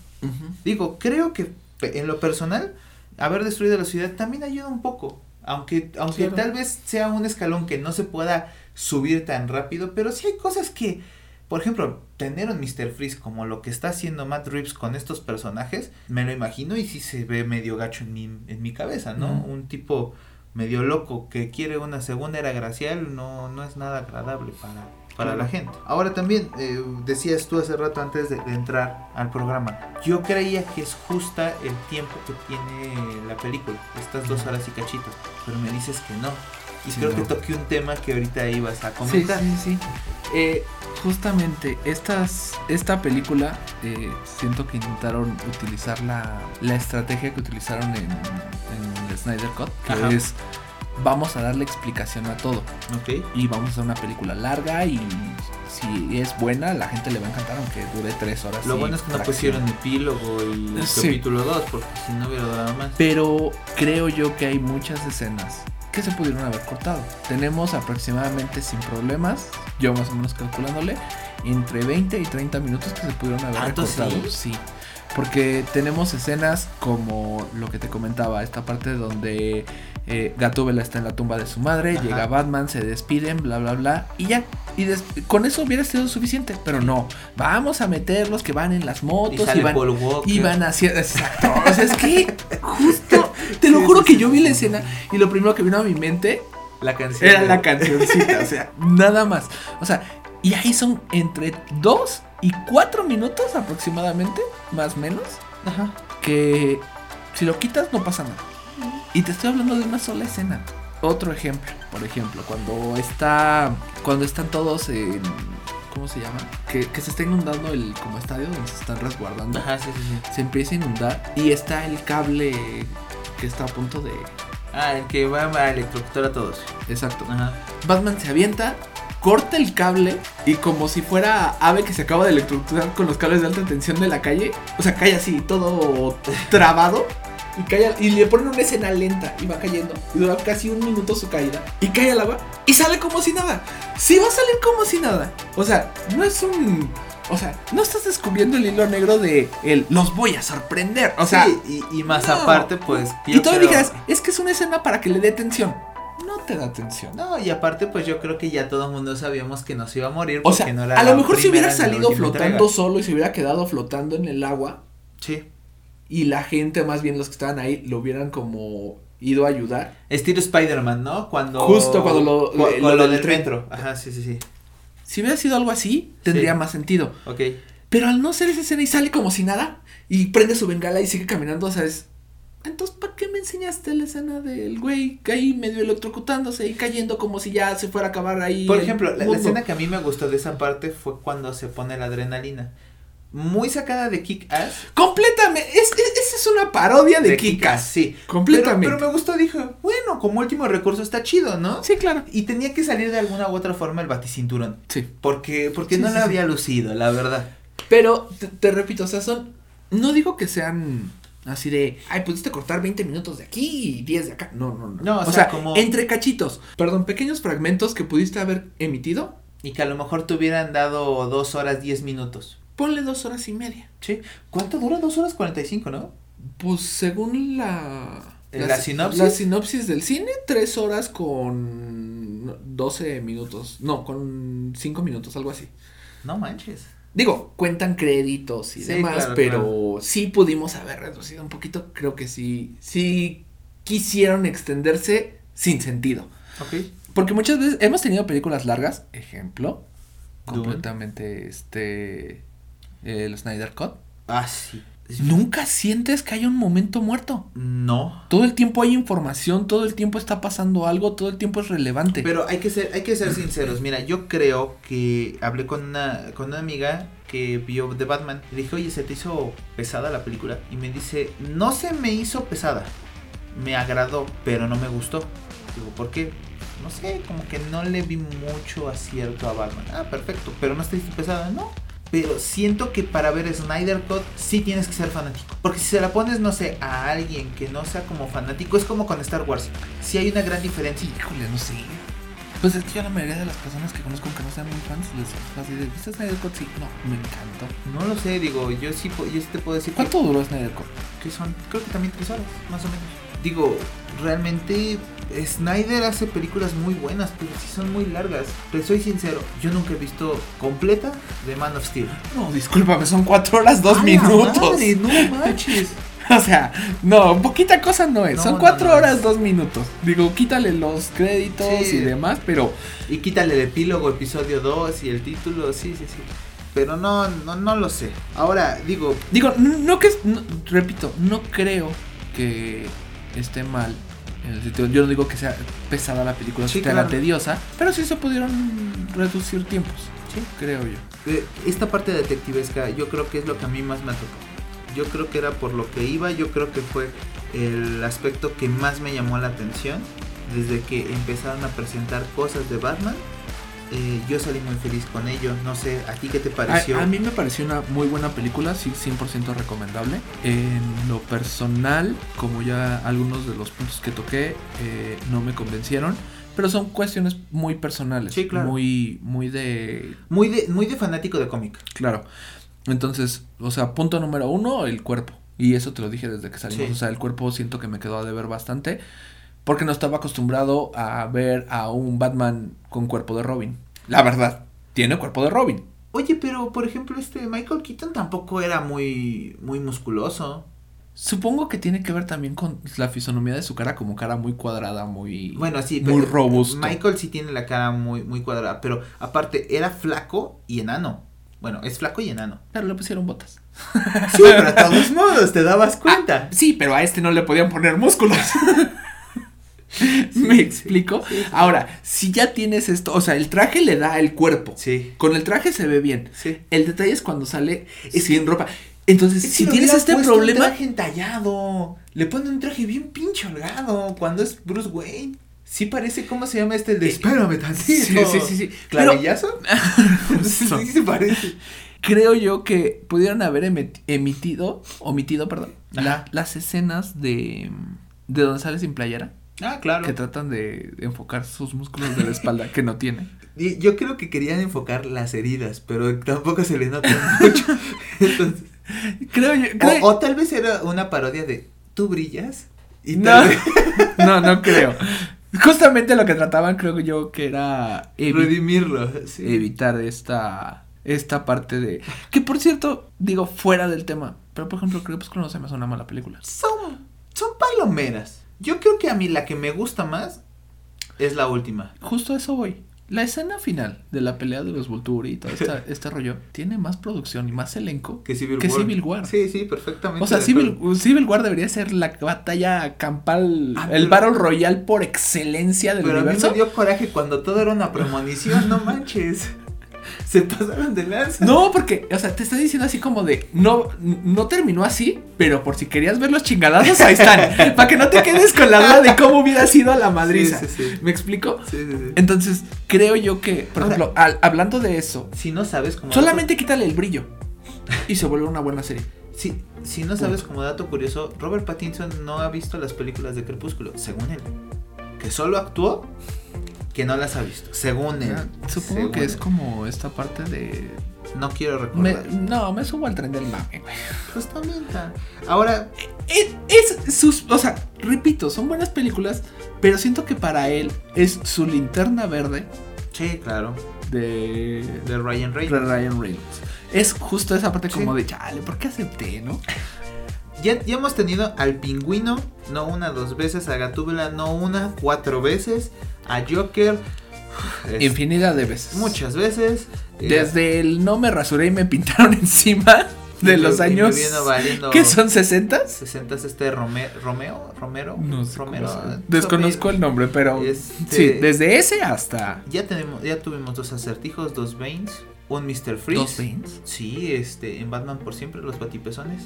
Digo, creo que en lo personal, haber destruido la ciudad también ayuda un poco. Aunque, aunque Claro. tal vez sea un escalón que no se pueda subir tan rápido, pero sí hay cosas que, por ejemplo, tener un Mr. Freeze como lo que está haciendo Matt Reeves con estos personajes, me lo imagino y sí se ve medio gacho en mi, en mi cabeza, ¿no? Un tipo medio loco que quiere una segunda era gracial no, no es nada agradable para, para la gente. Ahora también, eh, decías tú hace rato antes de, de entrar al programa, yo creía que es justa el tiempo que tiene la película, estas dos horas y cachito, pero me dices que no. Y Sí, creo no. que toqué un tema que ahorita ibas a Sí, comentar. sí, sí. Eh, justamente estas, esta película eh, siento que intentaron utilizar la, la estrategia que utilizaron en, en el Snyder Cut, que Ajá. es vamos a darle explicación a todo Ok. y vamos a hacer una película larga y si es buena la gente le va a encantar aunque dure tres horas. Lo bueno es que no pusieron epílogo y Sí. capítulo 2, porque si no hubiera dado más. Pero creo yo que hay muchas escenas que se pudieron haber cortado. Tenemos aproximadamente sin problemas, yo más o menos calculándole, entre 20 y 30 minutos que se pudieron haber ¿Tanto cortado. sí? Sí. Porque tenemos escenas como lo que te comentaba, esta parte donde eh, Gatúbela está en la tumba de su madre, Ajá. llega Batman, se despiden, bla, bla, bla, y ya. Y con eso hubiera sido suficiente, pero no. Vamos a meter los que van en las motos y van, y van haciendo. Exacto. O sea, es que justo. Te lo juro que yo vi la escena y lo primero que vino a mi mente La canción. era la cancioncita. O sea, nada más. O sea, y ahí son entre 2 y 4 minutos aproximadamente, más o menos, Ajá. que si lo quitas no pasa nada. Y te estoy hablando de una sola escena. Otro ejemplo, por ejemplo, cuando está. Cuando están todos en. ¿Cómo se llama? Que, que se está inundando el como estadio donde se están resguardando Ajá, sí, sí, sí. se empieza a inundar y está el cable que está a punto de... Ah, el que va a electrocutar a todos. Exacto. Ajá. Batman se avienta, corta el cable y como si fuera ave que se acaba de electrocutar con los cables de alta tensión de la calle, o sea, cae así todo trabado. Y, cae y le ponen una escena lenta y va cayendo. Y dura casi un minuto su caída. Y cae al agua y sale como si nada. Sí va a salir como si nada. O sea, no es un... O sea, no estás descubriendo el hilo negro de el los voy a sorprender. O sea, Sí, y, y más no. aparte, pues. y todavía dijeras, es que es una escena para que le dé tensión. No te da tensión. No, y aparte, pues yo creo que ya todo el mundo sabíamos que no se iba a morir. O sea, no era a lo mejor si hubiera salido flotando entrega. solo y se hubiera quedado flotando en el agua Sí. y la gente, más bien los que estaban ahí, lo hubieran como ido a ayudar. Estilo Spider-Man, ¿no? Cuando. Justo cuando lo- cu- lo con lo del del tren. metro. Ajá, sí, sí, sí. Si hubiera sido algo así, tendría Sí. más sentido. Ok. Pero al no ser esa escena y sale como si nada y prende su bengala y sigue caminando, o sea, es... Entonces, ¿para qué me enseñaste la escena del güey que ahí medio electrocutándose y cayendo como si ya se fuera a acabar ahí? Por ejemplo, la, la escena que a mí me gustó de esa parte fue cuando se pone la adrenalina. Muy sacada de Kick Ass. Completamente. Es, es- esa es una parodia de, Kikas. sí. Completamente. Pero, pero me gustó, dije, bueno, como último recurso está chido, ¿no? Sí, claro. Y tenía que salir de alguna u otra forma el baticinturón. Sí. Porque, porque Sí, no sí, sí. había lucido, la verdad. Pero te, te repito, o sea, son. No digo que sean así de. Ay, pudiste cortar 20 minutos de aquí y 10 de acá. No, no, no. No, o o, sea, sea, como- entre cachitos. Perdón, pequeños fragmentos que pudiste haber emitido. Y que a lo mejor te hubieran dado dos horas diez minutos. Ponle dos horas y media. Sí. ¿Cuánto dura? Dos horas cuarenta y cinco, ¿no? Pues según la. ¿La sinopsis? La sinopsis del cine, tres horas con 12 minutos. No, con 5 minutos, algo así. No manches. Digo, cuentan créditos y Sí, demás, claro, pero claro. sí pudimos haber reducido un poquito. Creo que sí, sí quisieron extenderse sin sentido. Ok. Porque muchas veces hemos tenido películas largas, ejemplo, Dune. completamente este, el Snyder Cut. Ah, sí. Nunca sientes que haya un momento muerto. No. Todo el tiempo hay información, todo el tiempo está pasando algo, todo el tiempo es relevante. Pero hay que ser, hay que ser sinceros. Mira, yo creo que hablé con una, con una amiga que vio The Batman. Le dije, oye, ¿se te hizo pesada la película? Y me dice, no se me hizo pesada. Me agradó, pero no me gustó. Digo, ¿por qué? No sé, como que no le vi mucho acierto a Batman. Ah, perfecto, pero no está pesada, ¿no? Pero siento que para ver Snyder Cut sí tienes que ser fanático. Porque si se la pones, no sé, a alguien que no sea como fanático, es como con Star Wars. Sí hay una gran diferencia. Híjole, no sé. Pues es que yo a la mayoría de las personas que conozco que no sean muy fans les así de, ¿viste Snyder Cut? Sí, no, me encantó. No lo sé, digo, yo sí, yo sí te puedo decir que- ¿Cuánto duró Snyder Cut? que, son, creo que también tres horas, más o menos. Digo, realmente Snyder hace películas muy buenas, pero sí son muy largas. Pero soy sincero, yo nunca he visto completa de Man of Steel. No, discúlpame, son cuatro horas, dos ¡A la minutos. madre, no manches. O sea, no, poquita cosa no es. No, son no, cuatro no. horas, dos minutos. Digo, quítale los créditos Sí. y demás, pero Y quítale el epílogo, episodio 2 y el título, sí, sí, sí. Pero no, no, no lo sé. Ahora, digo, Digo, no que, no- repito, no creo que esté mal. En el sentido, yo no digo que sea pesada la película, Sí, claro. tediosa, pero sí se pudieron reducir tiempos, Sí. creo yo. Eh, esta parte detectivesca yo creo que es lo que a mí más me tocó. Yo creo que era por lo que iba, yo creo que fue el aspecto que más me llamó la atención desde que empezaron a presentar cosas de Batman Eh, yo salí muy feliz con ello. No sé, ¿a ti qué te pareció? A, a, mí me pareció una muy buena película, sí, 100% recomendable. En lo personal, como ya algunos de los puntos que toqué eh, no me convencieron. Pero son cuestiones muy personales. Sí, claro. Muy, muy de... Muy de, muy de fanático de cómic. Claro. Entonces, o sea, punto número uno, el cuerpo. Y eso te lo dije desde que salimos. Sí. O sea, el cuerpo siento que me quedó a deber bastante. Porque no estaba acostumbrado a ver a un Batman con cuerpo de Robin. La verdad, tiene cuerpo de Robin. Oye, pero por ejemplo, este Michael Keaton tampoco era muy, muy musculoso. Supongo que tiene que ver también con la fisonomía de su cara como cara muy cuadrada, muy Bueno, sí, muy pero robusto. Michael sí tiene la cara muy, muy cuadrada, pero aparte era flaco y enano. Bueno, es flaco y enano. Pero le pusieron botas. Sí, pero de todos modos, te dabas cuenta. Sí, pero a este no le podían poner músculos. ¿Me explico? sí, sí. Ahora, si ya tienes esto, o sea, el traje le da el cuerpo. Sí. Con el traje se ve bien. Sí. El detalle es cuando sale sin ropa. Entonces, Es si tienes este puesto Un problema, traje entallado. Le ponen un traje bien pinche holgado cuando es Bruce Wayne. Sí parece, ¿cómo se llama este? El de Eh, Espérame tantito. sí, sí, sí, sí. ¿Clavillazo? sí, sí, se parece. creo yo que pudieron haber emit- emitido, omitido, perdón, la- las escenas de, de donde sale sin playera, Ah, claro. que tratan de enfocar sus músculos de la espalda, que no tiene. Y yo creo que querían enfocar las heridas, pero tampoco se le nota mucho. Entonces, Creo yo, o, creo- o tal vez era una parodia de tú brillas y No. vez no, no creo. Justamente lo que trataban creo yo que era evi- redimirlo. sí. evitar esta esta parte de que por cierto digo fuera del tema, pero por ejemplo Crepúsculo no se me hace una mala película. Son, son palomeras. Yo creo que a mí la que me gusta más es la última. Justo a eso voy. La escena final de la pelea de los Volturi y todo esta- este rollo tiene más producción y más elenco Que Civil que War. Civil War. Sí, sí, perfectamente. O sea, Civil, War debería ser la batalla campal, Ah, el Battle Royale por excelencia del Pero a mí me dio coraje cuando todo era una premonición, no manches. Se pasaron de lanza. No, porque, o sea, te estoy diciendo así como de, no, no terminó así, pero por si querías ver los chingadazos, ahí están. para que no te quedes con la duda de cómo hubiera sido la madriza. Sí, sí, sí. ¿Me explico? Sí, sí, sí. Entonces, creo yo que, por Ahora- ejemplo, al- hablando de eso, Si no sabes cómo. solamente quítale el brillo y se vuelve una buena serie. Si, si no sabes como dato curioso, Robert Pattinson no ha visto las películas de Crepúsculo, según él. Que solo actuó, que no las ha visto, según él. Supongo según que es él. como esta parte de... No quiero me- recordar. no, me subo al tren del mame, güey. Pues también está. Ahora, Es, es sus, o sea, repito, son buenas películas, pero siento que para él es su linterna verde sí, claro, de, de Ryan de Reynolds. Ryan Reynolds. Es justo esa parte como de, chale, ¿por qué acepté, no? Ya, ya hemos tenido al pingüino, no una, dos veces, a Gatúbela, no una, cuatro veces, a Joker, es- Infinidad de veces. muchas veces. eh, Desde el no me rasuré y me pintaron encima de los años... ¿Qué son 60? 60 este Rome- Romeo, Romero, No sé Romero. eh, Desconozco el nombre, pero Este- sí, desde ese hasta Ya tenemos, ya tuvimos dos acertijos, dos Banes, un Mr. Freeze. dos Banes. Sí, este, en Batman por siempre, los batipezones.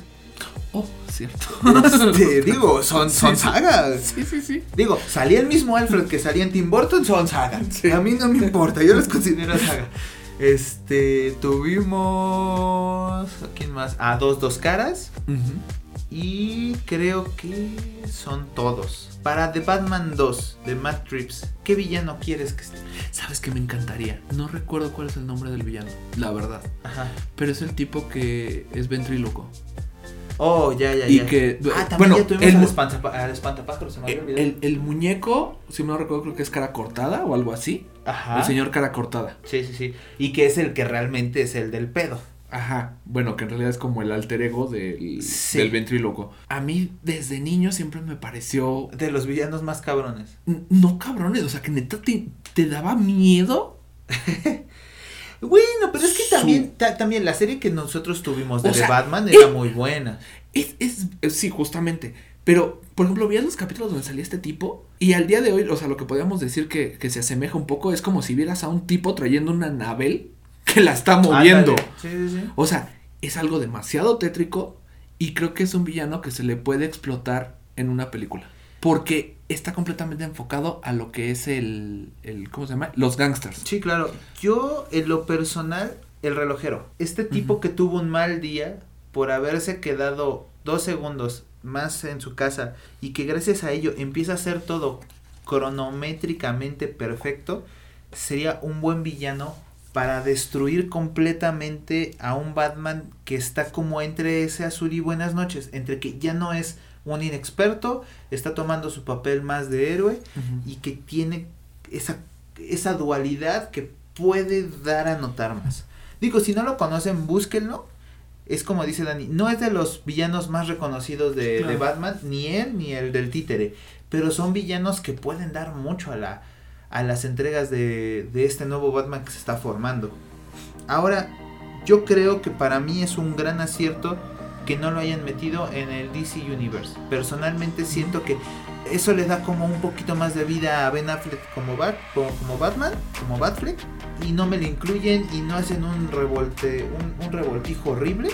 Oh, cierto. Este, digo, son, son Sí, sagas. Sí, sí, sí. Digo, salía el mismo Alfred que salía en Tim Burton, son saga. A mí no me importa, yo los considero saga. Este, tuvimos. ¿a ¿Quién más? A dos, dos caras. Y creo que son todos. Para The Batman 2 de Matt Trips, ¿qué villano quieres que esté? ¿Sabes qué me encantaría? No recuerdo cuál es el nombre del villano, la verdad. Ajá. Pero es el tipo que es ventríloco. Oh, ya, ya, Y ya. que- Ah, también bueno, ya tuvimos el al, espantapájaros, se me había olvidado. el- el muñeco, si no recuerdo, creo que es cara cortada o algo así. Ajá. El señor cara cortada. Sí, sí, sí. Y que es el que realmente es el del pedo. Ajá. Bueno, que en realidad es como el alter ego del, Sí. del ventríloco. A mí, desde niño, siempre me pareció. De los villanos más cabrones. No cabrones, o sea, que neta te, te daba miedo. Bueno, pero es que también, ta- también la serie que nosotros tuvimos de O Batman eh, era muy buena. Es, es, es- sí, justamente. Pero, por ejemplo, veías los capítulos donde salía este tipo. Y al día de hoy, o sea, lo que podríamos decir que, que se asemeja un poco es como si vieras a un tipo trayendo una navel que la está moviendo. Sí, sí, sí. O sea, es algo demasiado tétrico. Y creo que es un villano que se le puede explotar en una película. Porque está completamente enfocado a lo que es el, el ¿cómo se llama? Los gangsters. Sí, claro. Yo, en lo personal, el relojero. Este tipo que tuvo un mal día por haberse quedado dos segundos más en su casa y que gracias a ello empieza a hacer todo cronométricamente perfecto, sería un buen villano para destruir completamente a un Batman que está como entre ese azul y buenas noches, entre que ya no es un inexperto, está tomando su papel más de héroe y que tiene esa, esa dualidad que puede dar a notar más. Digo, si no lo conocen, búsquenlo. Es como dice Dani, no es de los villanos más reconocidos de, de. Batman, ni él ni el del títere, pero son villanos que pueden dar mucho a, la, a las entregas de, de este nuevo Batman que se está formando. Ahora, yo creo que para mí es un gran acierto que no lo hayan metido en el DC Universe. Personalmente siento que eso le da como un poquito más de vida a Ben Affleck como, Bat, como, como Batman, como Batfleck, y no me lo incluyen y no hacen un revolte, un, un revoltijo horrible.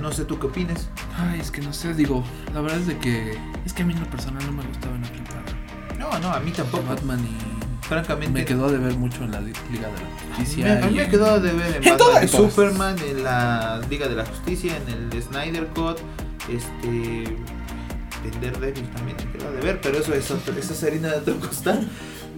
No sé tú qué opinas. Ay, es que no sé, digo, la verdad es de que es que a mí en lo personal no me gustaba en para No, no, a mí tampoco. Batman y Francamente, me quedó de ver mucho en la li- Liga de la Justicia. Me- a mí me quedó de ver en, En Batman. Superman, en la Liga de la Justicia, en el Snyder Cut, este. En Daredevil también me quedó de ver, pero eso es otro, eso es harina de otro costal.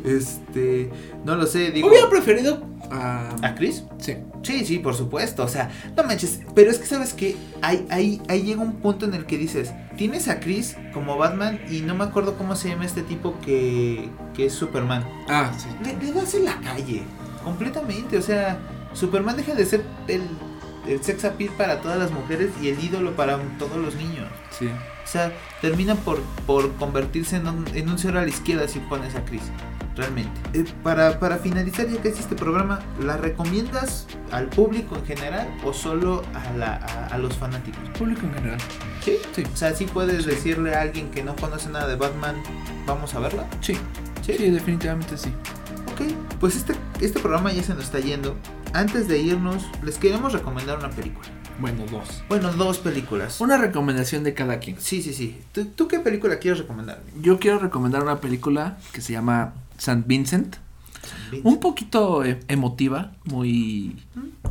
Este. No lo sé, digo. Hubiera preferido a... ¿A Chris? Sí. Sí, sí, por supuesto. O sea, no manches. Pero es que, ¿sabes qué? Ahí, ahí, ahí llega un punto en el que dices: Tienes a Chris como Batman y no me acuerdo cómo se llama este tipo que, que es Superman. Ah, sí. Le, le das en la calle, completamente. O sea, Superman deja de ser el, el sex appeal para todas las mujeres y el ídolo para todos los niños. Sí. O sea, termina por, por convertirse en un, en un cero a la izquierda si pones a Chris. Realmente. Eh, para, para finalizar ya casi este programa, ¿la recomiendas al público en general o solo a, la, a, a los fanáticos? Público en general. Sí. Sí. O sea, sí puedes Sí. decirle a alguien que no conoce nada de Batman, vamos a verla. Sí. Sí. Sí, definitivamente sí. Ok, pues este, este programa ya se nos está yendo. Antes de irnos, les queremos recomendar una película. Bueno, dos. Bueno, dos películas. Una recomendación de cada quien. Sí, sí, sí. ¿Tú, tú qué película quieres recomendarme? Yo quiero recomendar una película que se llama St. Vincent. Un poquito eh, emotiva, muy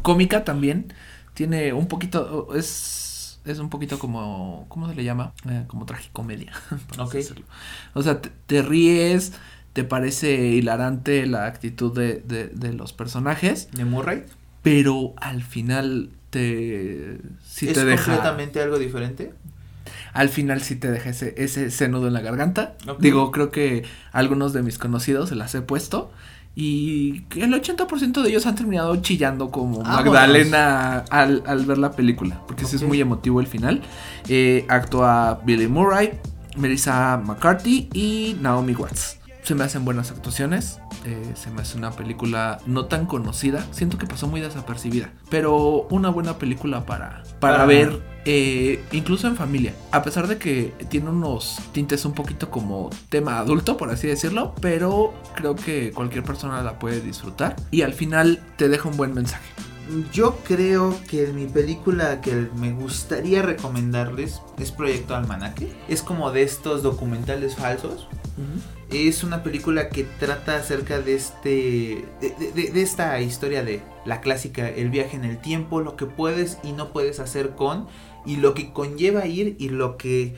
cómica también. Tiene un poquito, es, es un poquito como, ¿cómo se le llama? Eh, como tragicomedia. Ok. decirlo. O sea, te, te ríes, te parece hilarante la actitud de, de, de los personajes, ¿De Murray? pero al final te... Sí ¿Es te deja... completamente algo diferente? Al final sí te deja ese, ese, ese nudo en la garganta. Digo, creo que algunos de mis conocidos se las he puesto. Y el 80% de ellos han terminado chillando como. Magdalena al, al ver la película. Porque sí es muy emotivo el final. Eh, actúa Billy Murray, Melissa McCarthy y Naomi Watts. Se me hacen buenas actuaciones. eh, se me hace una película no tan conocida. Siento que pasó muy desapercibida. Pero una buena película para, para Para- ver eh, incluso en familia. A pesar de que tiene unos tintes un poquito como tema adulto, por así decirlo, pero creo que cualquier persona la puede disfrutar y al final te deja un buen mensaje. Yo creo que mi película que me gustaría recomendarles es Proyecto Almanaque. Es como de estos documentales falsos. Es una película que trata acerca de este. De, de- de- de esta historia de la clásica, el viaje en el tiempo, lo que puedes y no puedes hacer con, y lo que conlleva ir y lo que.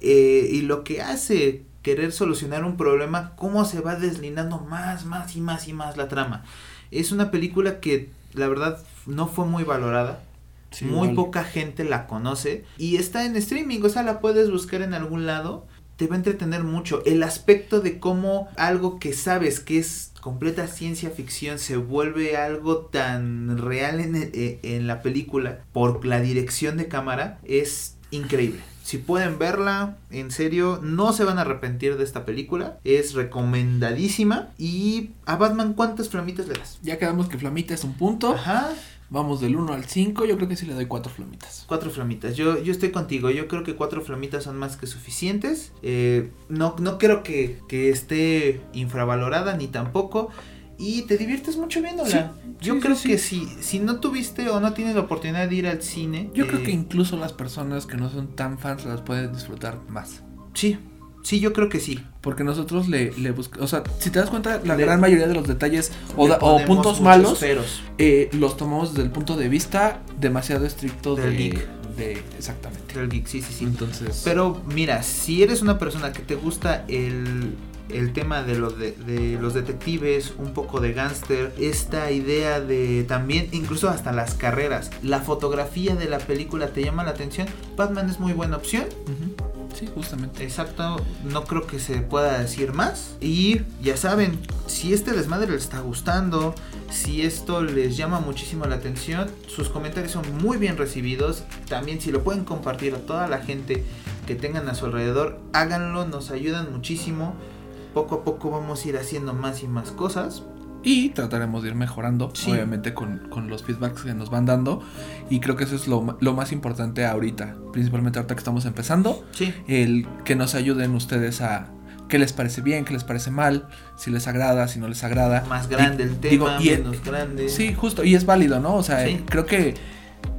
eh, y lo que hace querer solucionar un problema, cómo se va deslindando más, más y más y más la trama. Es una película que la verdad no fue muy valorada. Sí, Muy poca gente la conoce y está en streaming, o sea, la puedes buscar en algún lado. Te va a entretener mucho. El aspecto de cómo algo que sabes que es completa ciencia ficción se vuelve algo tan real en, el- eh, en la película por la dirección de cámara es increíble. Si pueden verla, en serio, no se van a arrepentir de esta película. Es recomendadísima. Y a Batman, ¿cuántas flamitas le das? Ya quedamos que Flamita es un punto. Ajá. Vamos del 1 al 5. Yo creo que sí le doy 4 flamitas. Cuatro flamitas. Yo, yo estoy contigo. Yo creo que cuatro flamitas son más que suficientes. Eh, no, no creo que, que esté infravalorada ni tampoco. Y te diviertes mucho viéndola. Sí, yo sí, creo sí, que si, si no tuviste o no tienes la oportunidad de ir al cine. Yo creo eh, que incluso las personas que no son tan fans las pueden disfrutar más. Sí, Sí, yo creo que sí. Porque nosotros le, le buscamos. O sea, si te das cuenta, la Le- gran mayoría de los detalles o, da- puntos malos eh, los tomamos desde el punto de vista demasiado estricto Del de, geek. de- Exactamente. Del geek, sí, sí, sí. Entonces. Pero mira, si eres una persona que te gusta el, el tema de, los de, de los detectives, un poco de gángster, esta idea de también, incluso hasta las carreras, la fotografía de la película te llama la atención, Batman es muy buena opción. Ujú. Sí, justamente. Exacto, no creo que se pueda decir más. Y ya saben, si este desmadre les está gustando, si esto les llama muchísimo la atención, sus comentarios son muy bien recibidos. También si lo pueden compartir a toda la gente que tengan a su alrededor, háganlo, nos ayudan muchísimo. Poco a poco vamos a ir haciendo más y más cosas. Y trataremos de ir mejorando, Sí. obviamente, con, con los feedbacks que nos van dando. Y creo que eso es lo, lo más importante ahorita. Principalmente ahorita que estamos empezando. Sí. El que nos ayuden ustedes a qué les parece bien, qué les parece mal, si les agrada, si no les agrada. Más grande Y- el digo, tema, y- menos grande. Sí, justo, y es válido, ¿no? O sea, Sí. creo que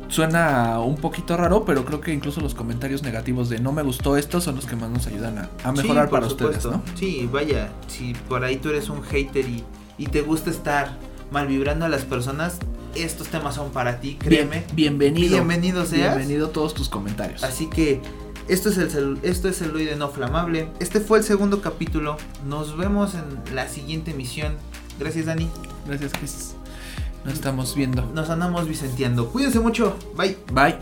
suena un poquito raro, pero creo que incluso los comentarios negativos de no me gustó esto son los que más nos ayudan a, a mejorar Sí, para ustedes, supuesto. ¿no? Sí, vaya, si por ahí tú eres un hater y, y te gusta estar mal vibrando a las personas, estos temas son para ti, créeme. Bien- bienvenido. Bienvenido seas. Bienvenido todos tus comentarios. Así que esto es el esto es no flamable. Este fue el segundo capítulo. Nos vemos en la siguiente emisión. Gracias, Dani. Gracias, Chris. Nos estamos viendo. Nos andamos vicenteando. Cuídense mucho. Bye. Bye.